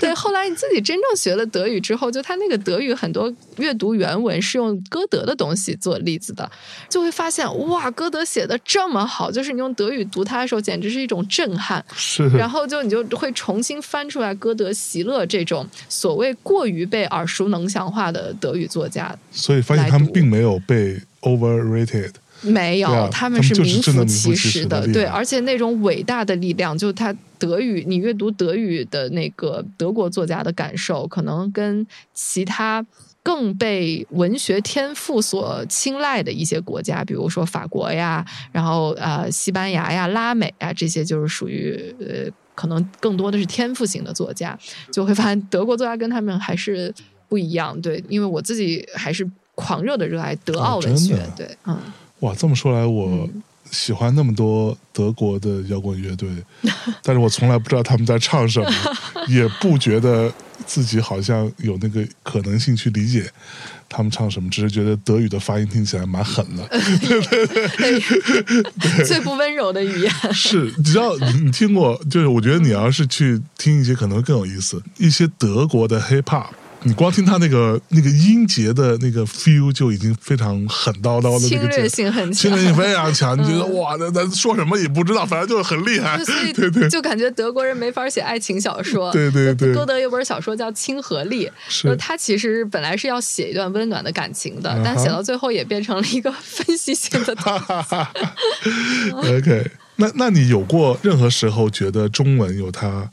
对，后来你自己真正学了德语之后，就他那个德语很多阅读原文是用歌德的东西做例子的，就会发现，哇，歌德写的这么好，就是你用德语读他的时候，简直是一种震撼。是。然后就你就会重新翻出来歌德、席勒这种所谓过于被耳熟能详化的德语作家。所以发现他们并没有被 overrated，没有，他们是名副其实的，对，而且那种伟大的力量，就他德语，你阅读德语的那个德国作家的感受，可能跟其他更被文学天赋所青睐的一些国家，比如说法国呀，然后呃西班牙呀、拉美啊，这些就是属于呃可能更多的是天赋型的作家，就会发现德国作家跟他们还是不一样，对，因为我自己还是。狂热的热爱德奥文学，对，嗯，哇，这么说来，我喜欢那么多德国的摇滚乐队，(laughs) 但是我从来不知道他们在唱什么，(laughs) 也不觉得自己好像有那个可能性去理解他们唱什么，只是觉得德语的发音听起来蛮狠的，对 (laughs) 对对，最不温柔的语言。是，只要你听过，就是我觉得你要是去听一些，可能会更有意思，一些德国的 hip hop。你光听他那个那个音节的那个 feel 就已经非常狠叨叨的那侵略性很强侵略。性非常强，你觉得嗯哇，那那说什么也不知道，反正就是很厉害。对 (laughs) 对就感觉德国人没法写爱情小说。(laughs) 对对对歌德有本小说叫《亲和力》，他其实本来是要写一段温暖的感情的，嗯但写到最后也变成了一个分析性的。(laughs) OK，那那你有过任何时候觉得中文有它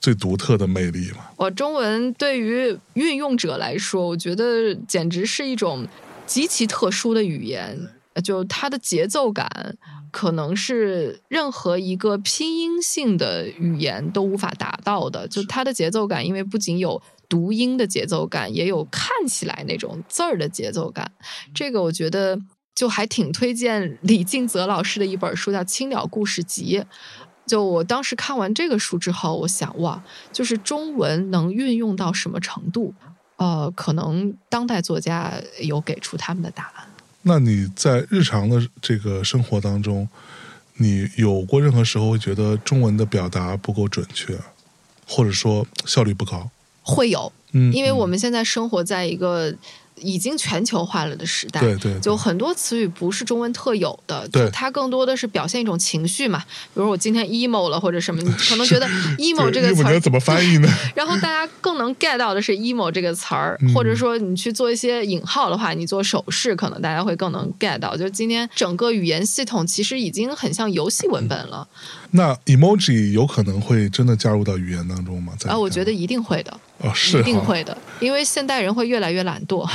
最独特的魅力吗？我中文对于运用者来说，我觉得简直是一种极其特殊的语言，就它的节奏感。可能是任何一个拼音性的语言都无法达到的。就它的节奏感，因为不仅有读音的节奏感，也有看起来那种字儿的节奏感。这个我觉得就还挺推荐李敬泽老师的一本书，叫《青鸟故事集》。就我当时看完这个书之后，我想哇，就是中文能运用到什么程度？呃，可能当代作家有给出他们的答案。那你在日常的这个生活当中，你有过任何时候会觉得中文的表达不够准确，或者说效率不高？会有，嗯，因为我嗯们现在生活在一个已经全球化了的时代，对对对就很多词语不是中文特有的，对就它更多的是表现一种情绪嘛。比如我今天 emo 了或者什么，你可能觉得 (laughs) emo 这个词儿怎么翻译呢？(laughs) 然后大家更能 get 到的是 emo 这个词儿，嗯或者说你去做一些引号的话，你做手势，可能大家会更能 get 到。就是今天整个语言系统其实已经很像游戏文本了，那 emoji 有可能会真的加入到语言当中吗？在啊，我觉得一定会的，哦是一定会的，因为现代人会越来越懒惰。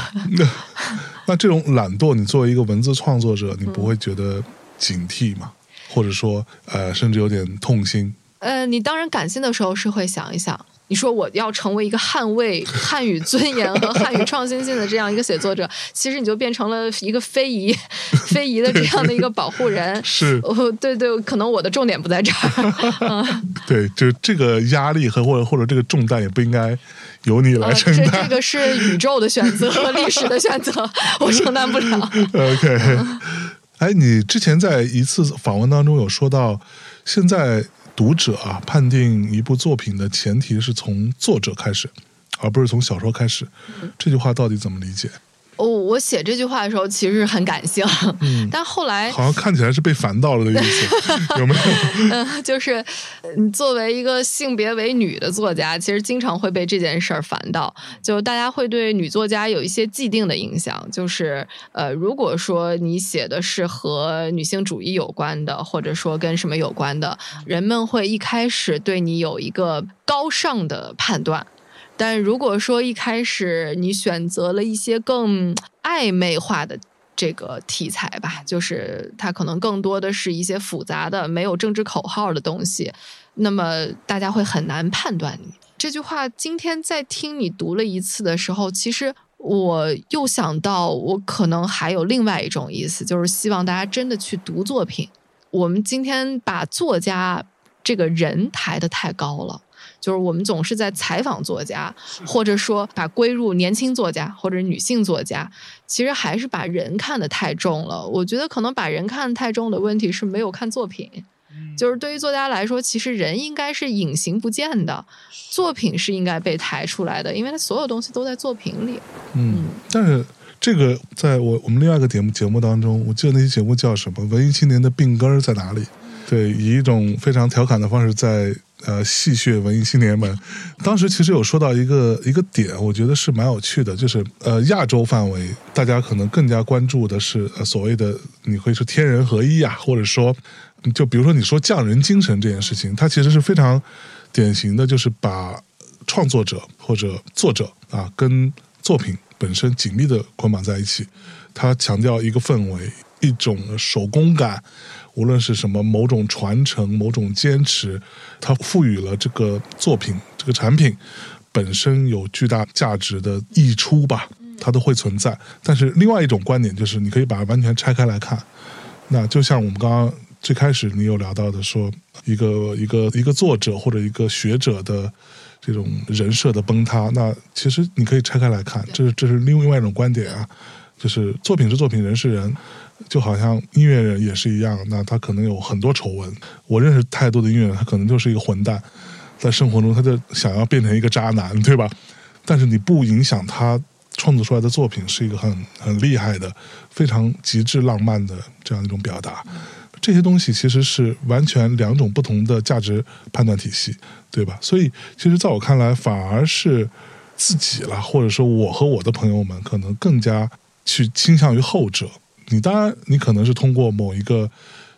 (laughs) 那这种懒惰，你作为一个文字创作者，你嗯不会觉得警惕吗？或者说，呃，甚至有点痛心？呃，你当然感性的时候是会想一想，你说我要成为一个捍卫 (laughs) 汉语尊严和汉语创新性的这样一个写作者，其实你就变成了一个非遗、非遗的这样的一个保护人。是哦，对对，可能我的重点不在这儿。(laughs) 嗯，(laughs) 对，就这个压力和或者或者这个重担也不应该由你来呃，这承担。这个是宇宙的选择和历史的选择，我承担不了。OK，哎，你之前在一次访问当中有说到，现在读者啊判定一部作品的前提是从作者开始，而不是从小说开始。嗯这句话到底怎么理解？哦，我写这句话的时候其实很感性，嗯 (laughs) 但后来好像看起来是被烦到了的意思，(laughs) 有没有？嗯，就是你作为一个性别为女的作家，其实经常会被这件事儿烦到。就大家会对女作家有一些既定的影响，就是呃，如果说你写的是和女性主义有关的，或者说跟什么有关的，人们会一开始对你有一个高尚的判断。但如果说一开始你选择了一些更暧昧化的这个题材吧，就是它可能更多的是一些复杂的、没有政治口号的东西，那么大家会很难判断你这句话。今天在听你读了一次的时候，其实我又想到，我可能还有另外一种意思，就是希望大家真的去读作品。我们今天把作家这个人抬得太高了。就是我们总是在采访作家，或者说把归入年轻作家或者女性作家，其实还是把人看得太重了。我觉得可能把人看得太重的问题是没有看作品。就是对于作家来说，其实人应该是隐形不见的，作品是应该被抬出来的，因为它所有东西都在作品里。嗯，但是这个在我我们另外一个节目节目当中，我记得那期节目叫什么？文艺青年的病根儿在哪里？对，以一种非常调侃的方式在呃戏谑文艺青年们。当时其实有说到一个一个点，我觉得是蛮有趣的，就是呃亚洲范围，大家可能更加关注的是所谓的你会说天人合一啊，或者说就比如说你说匠人精神这件事情，它其实是非常典型的，就是把创作者或者作者啊跟作品本身紧密的捆绑在一起，它强调一个氛围，一种手工感，无论是什么某种传承、某种坚持，它赋予了这个作品、这个产品本身有巨大价值的溢出吧，它都会存在。但是另外一种观点就是，你可以把它完全拆开来看，那就像我们刚刚最开始你有聊到的说，一个一个一个作者或者一个学者的。这种人设的崩塌，那其实你可以拆开来看，这是这是另外一种观点啊，就是作品是作品，人是人，就好像音乐人也是一样，那他可能有很多丑闻。我认识太多的音乐人，他可能就是一个混蛋，在生活中他就想要变成一个渣男，对吧？但是你不影响他创作出来的作品是一个很很厉害的、非常极致浪漫的这样一种表达。这些东西其实是完全两种不同的价值判断体系，对吧？所以，其实在我看来，反而是自己了，或者说我和我的朋友们，可能更加去倾向于后者。你当然，你可能是通过某一个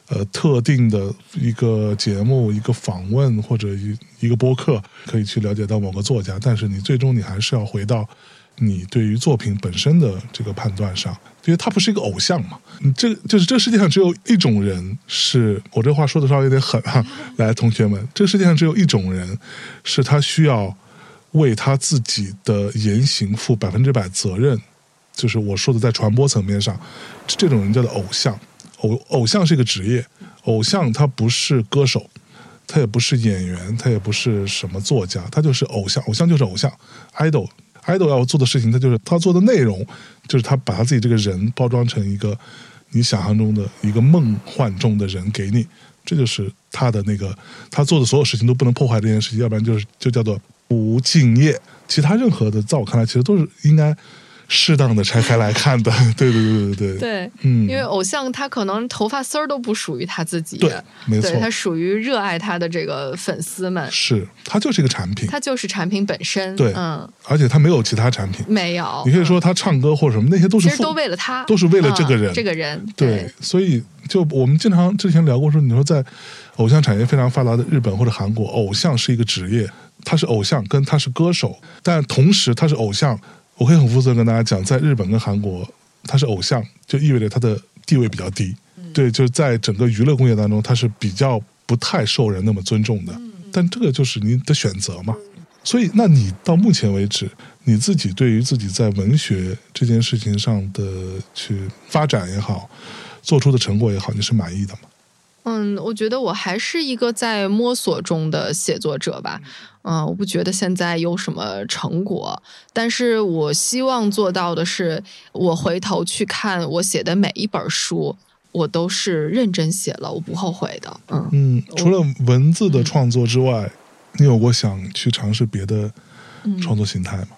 呃特定的一个节目、一个访问或者一一个播客，可以去了解到某个作家，但是你最终你还是要回到你对于作品本身的这个判断上，因为他不是一个偶像嘛。你这就是这世界上只有一种人，是我这话说的稍微有点狠啊。(laughs) 来，同学们，这世界上只有一种人，是他需要为他自己的言行负百分之百责任。就是我说的，在传播层面上，这种人叫做偶像。偶偶像是一个职业，偶像他不是歌手，他也不是演员，他也不是什么作家，他就是偶像。偶像就是偶像，idol。idol 要做的事情，他就是他做的内容，就是他把他自己这个人包装成一个你想象中的一个梦幻中的人给你，这就是他的那个他做的所有事情都不能破坏这件事情，要不然就是就叫做不敬业。其他任何的，在我看来，其实都是应该。适当的拆开来看的，(laughs) 对对对对对。对，嗯，因为偶像他可能头发丝儿都不属于他自己，对，没错，他属于热爱他的这个粉丝们，是他就是一个产品，他就是产品本身，对，嗯，而且他没有其他产品，没有，你可以说他唱歌或者什么那些都是，其实都为了他，都是为了这个人，这个人，对，所以就我们经常之前聊过说，你说在偶像产业非常发达的日本或者韩国，偶像是一个职业，他是偶像跟他是歌手，但同时他是偶像。我可以很负责任跟大家讲，在日本跟韩国，他是偶像，就意味着他的地位比较低。对，就是在整个娱乐工业当中，他是比较不太受人那么尊重的。但这个就是你的选择嘛。所以，那你到目前为止，你自己对于自己在文学这件事情上的去发展也好，做出的成果也好，你是满意的吗？嗯，我觉得我还是一个在摸索中的写作者吧。嗯，我不觉得现在有什么成果，但是我希望做到的是，我回头去看我写的每一本书，我都是认真写了，我不后悔的。嗯嗯，除了文字的创作之外，你有过想去尝试别的创作形态吗？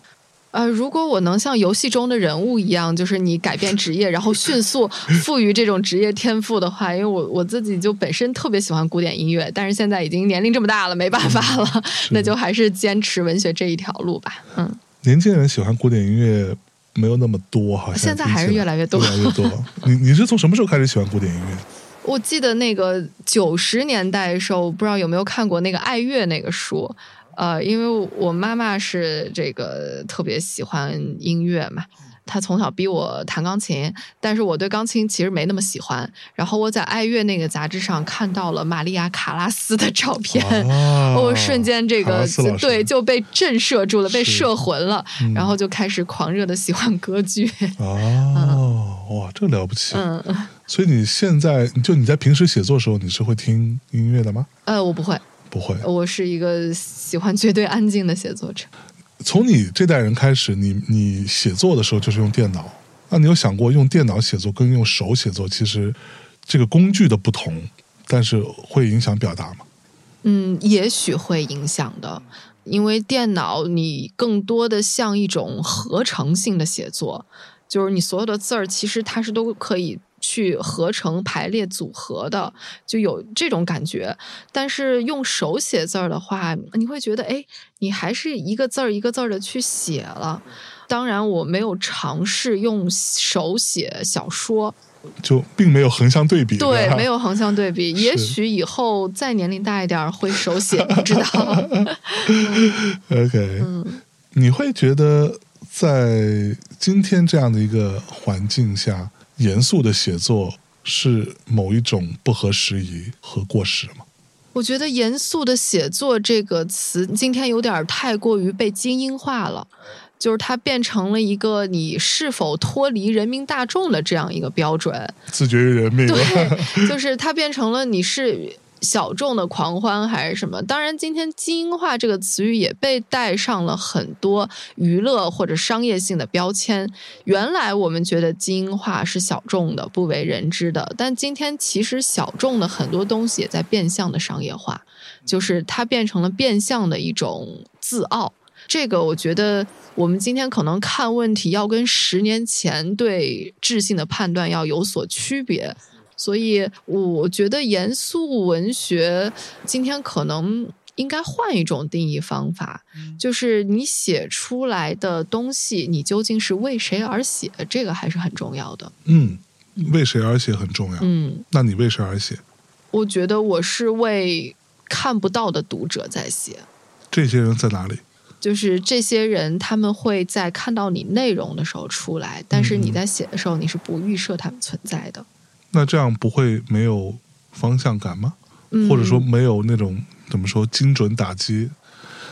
呃，如果我能像游戏中的人物一样，就是你改变职业，然后迅速 (laughs) 赋予这种职业天赋的话，因为我我自己就本身特别喜欢古典音乐，但是现在已经年龄这么大了，没办法了，(laughs) 那就还是坚持文学这一条路吧。嗯，年轻人喜欢古典音乐没有那么多好像，现在还是越来越多，越来越多。你你是从什么时候开始喜欢古典音乐？我记得那个九十年代的时候，不知道有没有看过那个爱乐那个书。呃，因为我妈妈是这个特别喜欢音乐嘛，她从小逼我弹钢琴，但是我对钢琴其实没那么喜欢。然后我在爱乐那个杂志上看到了玛利亚·卡拉斯的照片，我瞬间这个对就被震慑住了，被摄魂了，然后就开始狂热的喜欢歌剧。哦，哇，这了不起！嗯，所以你现在就你在平时写作的时候，你是会听音乐的吗？呃，我不会。不会，我是一个喜欢绝对安静的写作者。从你这代人开始，你你写作的时候就是用电脑，那你有想过用电脑写作跟用手写作，其实这个工具的不同，但是会影响表达吗？嗯，也许会影响的，因为电脑你更多的像一种合成性的写作，就是你所有的字儿其实它是都可以。去合成、排列、组合的，就有这种感觉。但是用手写字儿的话，你会觉得，哎，你还是一个字儿一个字儿的去写了。当然，我没有尝试用手写小说，就并没有横向对比。对，没有横向对比。也许以后再年龄大一点会手写，不知道。(laughs) OK，嗯，你会觉得在今天这样的一个环境下？严肃的写作是某一种不合时宜和过时吗？我觉得“严肃的写作”这个词今天有点太过于被精英化了，就是它变成了一个你是否脱离人民大众的这样一个标准，自绝于人民。对，(laughs) 就是它变成了你是。小众的狂欢还是什么？当然，今天精英化这个词语也被带上了很多娱乐或者商业性的标签。原来我们觉得精英化是小众的、不为人知的，但今天其实小众的很多东西也在变相的商业化，就是它变成了变相的一种自傲。这个我觉得我们今天可能看问题要跟十年前对智性的判断要有所区别，所以我觉得严肃文学今天可能应该换一种定义方法，就是你写出来的东西，你究竟是为谁而写，这个还是很重要的。嗯，为谁而写很重要。嗯，那你为谁而写？我觉得我是为看不到的读者在写。这些人在哪里？就是这些人，他们会在看到你内容的时候出来，但是你在写的时候，你是不预设他们存在的。那这样不会没有方向感吗？嗯或者说没有那种怎么说精准打击？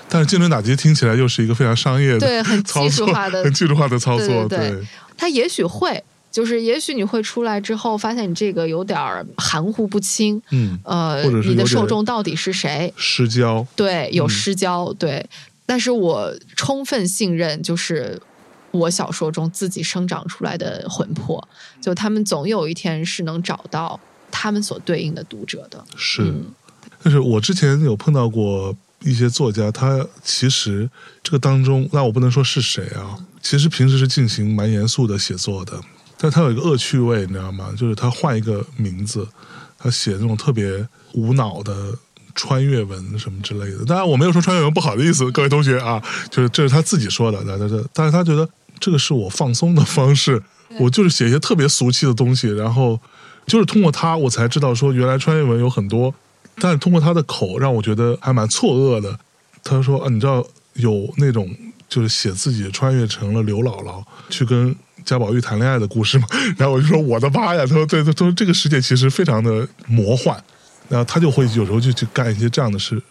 但是精准打击听起来又是一个非常商业的对 (laughs) 很技术，化的 (laughs) 很技术化的操作。对对对他也许会，就是也许你会出来之后发现你这个有点含糊不清，嗯，呃你的受众到底是谁？失焦。对，有嗯失焦，对。但是我充分信任，就是我小说中自己生长出来的魂魄，就他们总有一天是能找到他们所对应的读者的。是，嗯但是我之前有碰到过一些作家，他其实这个当中，那我不能说是谁啊，其实平时是进行蛮严肃的写作的，但他有一个恶趣味，你知道吗？就是他换一个名字，他写那种特别无脑的。穿越文什么之类的，当然我没有说穿越文不好的意思，各位同学啊，就是这是他自己说的，但是但是他觉得这个是我放松的方式，我就是写一些特别俗气的东西，然后就是通过他，我才知道说原来穿越文有很多，但是通过他的口让我觉得还蛮错愕的。他说啊，你知道有那种就是写自己穿越成了刘姥姥去跟贾宝玉谈恋爱的故事吗？(laughs) 然后我就说我的妈呀！他说对，他说这个世界其实非常的魔幻，然后他就会有时候就去干一些这样的事。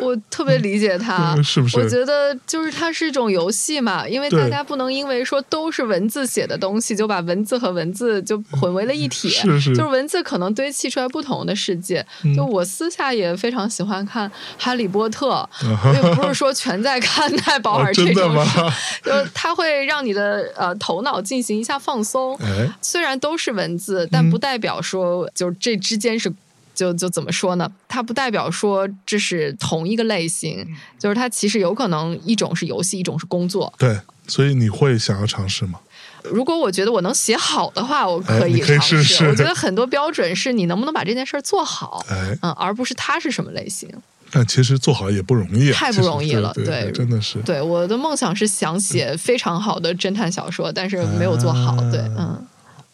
我特别理解他，(laughs) 嗯是不是我觉得就是它是一种游戏嘛，因为大家不能因为说都是文字写的东西，就把文字和文字就混为了一体。是是就是文字可能堆砌出来不同的世界。嗯就我私下也非常喜欢看《哈利波特》(laughs) 啊也不是说全在看奈保 (laughs) 哦尔这真的吗种书，就是它会让你的呃头脑进行一下放松。哎，虽然都是文字，但嗯不代表说就是这之间是。就就怎么说呢？它不代表说这是同一个类型，嗯就是它其实有可能一种是游戏，一种是工作。对，所以你会想要尝试吗？如果我觉得我能写好的话，我可以尝试。试试我觉得很多标准是你能不能把这件事儿做好，哎，嗯，而不是它是什么类型。但其实做好也不容易啊，太不容易了对对真的是。对，我的梦想是想写非常好的侦探小说，但是没有做好。啊对，嗯，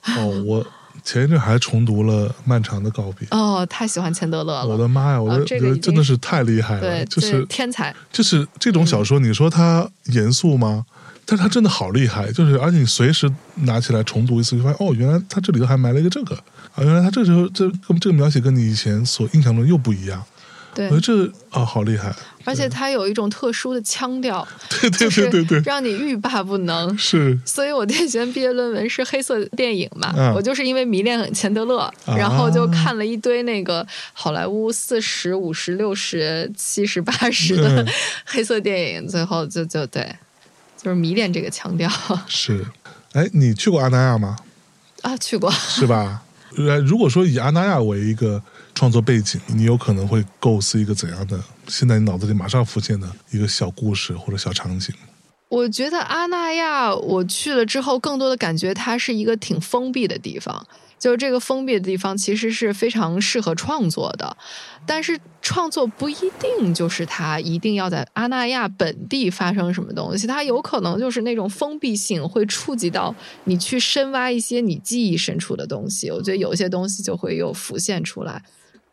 (laughs) 哦，我前一阵还重读了《漫长的告别》，哦，太喜欢钱德勒了。我的妈呀，我哦觉得真的是太厉害了，对，就是天才。就是这种小说，你说它严肃吗？但是它真的好厉害，就是而且你随时拿起来重读一次，就发现哦，原来它这里头还埋了一个这个啊，原来它这时候这跟这个描写跟你以前所印象中又不一样。对我觉得，这啊、好厉害，而且它有一种特殊的腔调，对对对对对，让你欲罢不能。是所以我电学毕业论文是黑色电影嘛，嗯我就是因为迷恋钱德勒，然后就看了一堆那个好莱坞四十五十六十七十八十的嗯 (laughs) 黑色电影，最后就就对，就是迷恋这个腔调是。哎，你去过阿那亚吗？啊，去过。是吧？呃，如果说以阿那亚为一个创作背景，你有可能会构思一个怎样的？现在你脑子里马上浮现的一个小故事或者小场景？我觉得阿那亚，我去了之后，更多的感觉它是一个挺封闭的地方。就是这个封闭的地方，其实是非常适合创作的，但是创作不一定就是它一定要在阿那亚本地发生什么东西，它有可能就是那种封闭性会触及到你去深挖一些你记忆深处的东西。我觉得有些东西就会又浮现出来。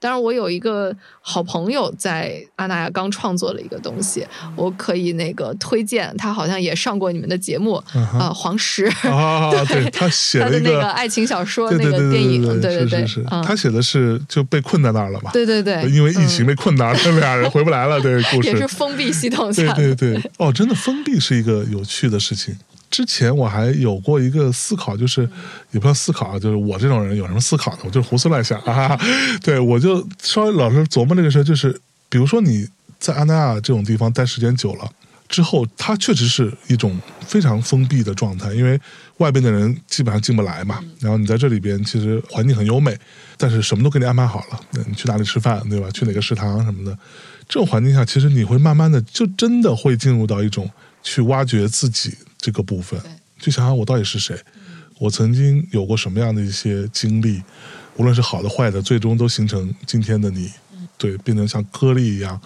当然，我有一个好朋友在阿那亚刚创作了一个东西，我可以那个推荐，他好像也上过你们的节目啊、黄石。啊，(laughs) 对他写他的那了一个个爱情小说那个电影，对对对是是是，嗯他写的是就被困在那儿了嘛？对对对，因为疫情嗯被困那儿，了，俩人回不来了。(laughs) 这个，故事也是，封闭系统对，对对，哦，真的封闭是一个有趣的事情。之前我还有过一个思考，就是也不知道思考啊，就是我这种人有什么思考呢？我就是胡思乱想啊。(laughs) 对，我就稍微老是琢磨这个事儿，就是比如说你在安那亚这种地方待时间久了。之后，它确实是一种非常封闭的状态，因为外边的人基本上进不来嘛。然后你在这里边，其实环境很优美，但是什么都给你安排好了，你去哪里吃饭，对吧？去哪个食堂什么的，这种环境下，其实你会慢慢的就真的会进入到一种去挖掘自己这个部分对，去想想我到底是谁，我曾经有过什么样的一些经历，无论是好的坏的，最终都形成今天的你，对，变成像颗粒一样，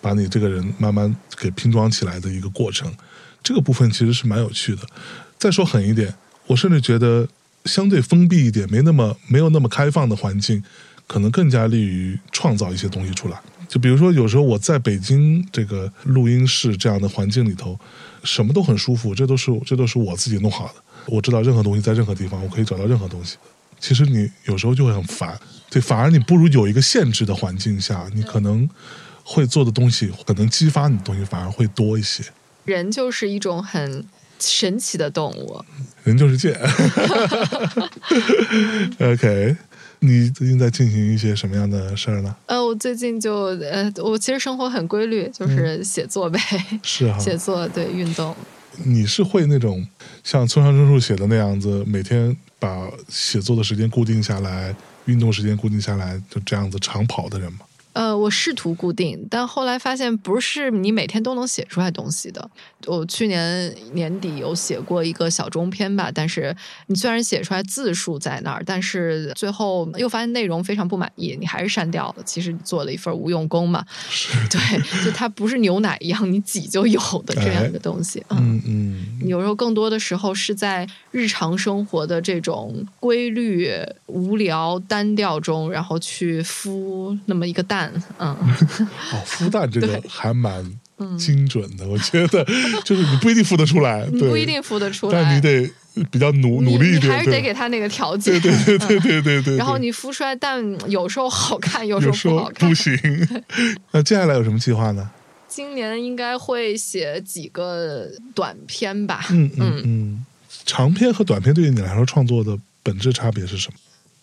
把你这个人慢慢给拼装起来的一个过程。这个部分其实是蛮有趣的。再说狠一点，我甚至觉得相对封闭一点、没那么没有那么开放的环境，可能更加利于创造一些东西出来。就比如说，有时候我在北京这个录音室这样的环境里头，什么都很舒服，这都是这都是我自己弄好的。我知道任何东西在任何地方，我可以找到任何东西。其实你有时候就会很烦，对，反而你不如有一个限制的环境下，你可能会做的东西，可能激发你的东西反而会多一些。人就是一种很神奇的动物。人就是贱。(laughs) (laughs) OK，你最近在进行一些什么样的事儿呢？呃，我最近就呃，我其实生活很规律，就是写作呗，(laughs) 是哈，写作对运动。你是会那种像村上春树写的那样子，每天把写作的时间固定下来，运动时间固定下来，就这样子长跑的人吗？呃，我试图固定，但后来发现不是你每天都能写出来东西的。我去年年底有写过一个小中篇吧，但是你虽然写出来字数在那儿，但是最后又发现内容非常不满意，你还是删掉了。其实做了一份无用功嘛。(laughs) 对，(laughs) 就它不是牛奶一样你挤就有的这样一个东西。嗯嗯，有时候更多的时候是在日常生活的这种规律、无聊、单调中，然后去孵那么一个蛋。嗯，(laughs) 哦，孵蛋这个还蛮精准的，我觉得 (laughs) 就是你不一定孵得出来，(laughs) 你不一定孵得出来，但你得比较努努力一点，你还是得给他那个条件，对对对对对对对。然后你孵出来蛋，有时候好看，有时候不好看，不行。那接下来有什么计划呢？今年应该会写几个短篇吧。嗯嗯嗯，长篇和短篇对于你来说创作的本质差别是什么？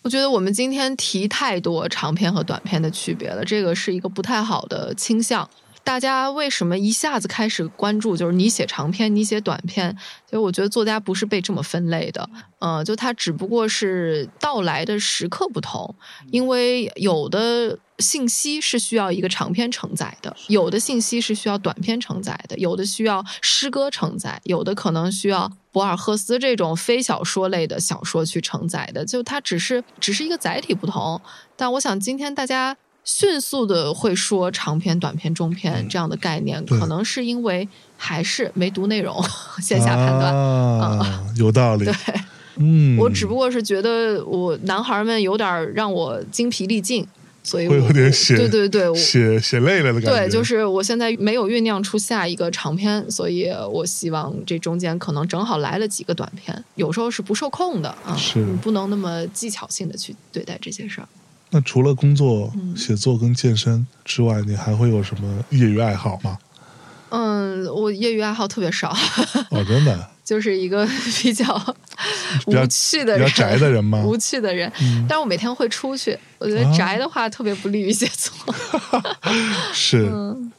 我觉得我们今天提太多长篇和短篇的区别了，这个是一个不太好的倾向。大家为什么一下子开始关注？就是你写长篇，你写短篇。就我觉得作家不是被这么分类的，嗯，就他只不过是到来的时刻不同，因为有的信息是需要一个长篇承载的，有的信息是需要短篇承载的，有的需要诗歌承载，有的可能需要博尔赫斯这种非小说类的小说去承载的。就它只是只是一个载体不同，但我想今天大家。迅速的会说长篇、短篇、中篇这样的概念，可能是因为还是没读内容，线下判断啊，有道理。对，嗯，我只不过是觉得我男孩们有点让我精疲力尽，所以会有点写，对对对，写写累了的感觉。对，就是我现在没有酝酿出下一个长篇，所以我希望这中间可能正好来了几个短篇，有时候是不受控的啊，是你不能那么技巧性的去对待这些事儿。那除了工作、写作跟健身之外，你还会有什么业余爱好吗？嗯，我业余爱好特别少。(laughs) 哦，真的，(laughs) 就是一个比较无趣的人，比较宅的人吗？(laughs) 无趣的人，但是我每天会出去。我觉得宅的话特别不利于写作。是，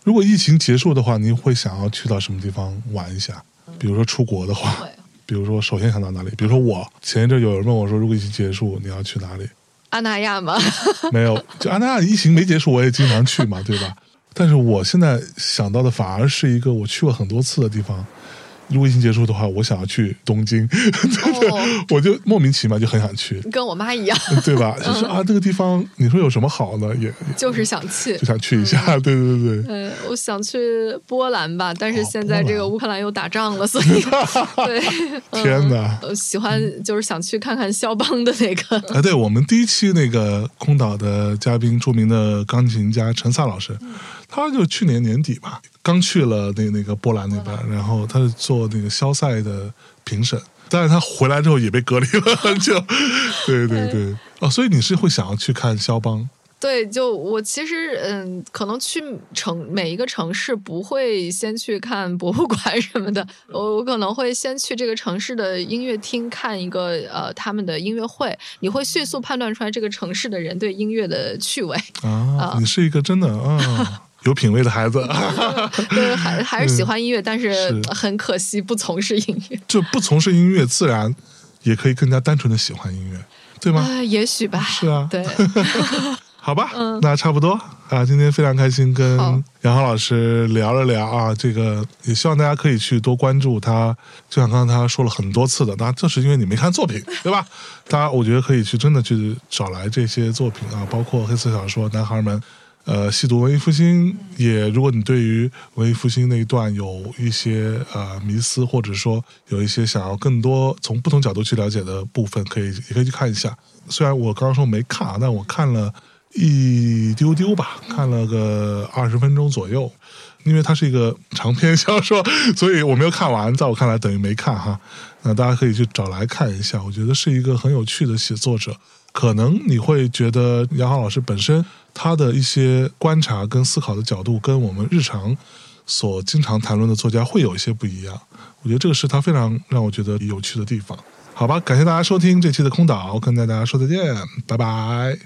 如果疫情结束的话，您会想要去到什么地方玩一下？比如说出国的话，比如说首先想到哪里？比如说我前一阵有人问我说，如果疫情结束，你要去哪里？阿那亚吗？(laughs) 没有，就阿那亚疫情没结束，我也经常去嘛，对吧？但是我现在想到的反而是一个我去过很多次的地方。如果疫情结束的话，我想要去东京，(laughs) 我就莫名其妙就很想去，跟我妈一样，(laughs) 对吧？(laughs) 就是啊，这个地方你说有什么好呢？也就是想去，就想去一下，对对对。嗯，我想去波兰吧，但是现在这个乌克兰又打仗了，所以对，天哪！喜欢就是想去看看肖邦的那个。哎，对我们第一期那个空岛的嘉宾，著名的钢琴家陈萨老师。他就去年年底吧，刚去了那那个波兰那边，然后他是做那个肖赛的评审，但是他回来之后也被隔离了很久。(laughs) 对对对，哦，所以你是会想要去看肖邦？对，就我其实嗯，可能去城每一个城市不会先去看博物馆什么的，(laughs) 我我可能会先去这个城市的音乐厅看一个呃他们的音乐会，你会迅速判断出来这个城市的人对音乐的趣味啊。你是一个真的啊。有品位的孩子，(laughs) 对，还还是喜欢音乐，但是很可惜不从事音乐。就不从事音乐，自然也可以更加单纯的喜欢音乐，对吗？也许吧。是啊，对。(laughs) 好吧，嗯那差不多啊。今天非常开心跟杨浩老师聊了聊啊，这个也希望大家可以去多关注他。就像刚刚他说了很多次的，当然这是因为你没看作品，对吧？(laughs) 大家我觉得可以去真的去找来这些作品啊，包括黑色小说《男孩们》。呃，细读文艺复兴，也如果你对于文艺复兴那一段有一些呃迷思，或者说有一些想要更多从不同角度去了解的部分，可以也可以去看一下。虽然我刚刚说没看啊，但我看了一丢丢吧，看了个二十分钟左右。因为它是一个长篇小说，所以我没有看完，在我看来等于没看哈。那大家可以去找来看一下，我觉得是一个很有趣的写作者。可能你会觉得杨浩老师本身他的一些观察跟思考的角度，跟我们日常所经常谈论的作家会有一些不一样。我觉得这个是他非常让我觉得有趣的地方。好吧，感谢大家收听这期的空岛，我跟大家说再见，拜拜。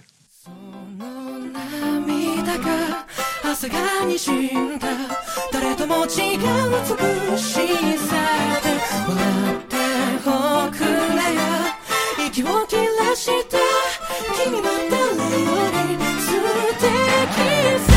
Please.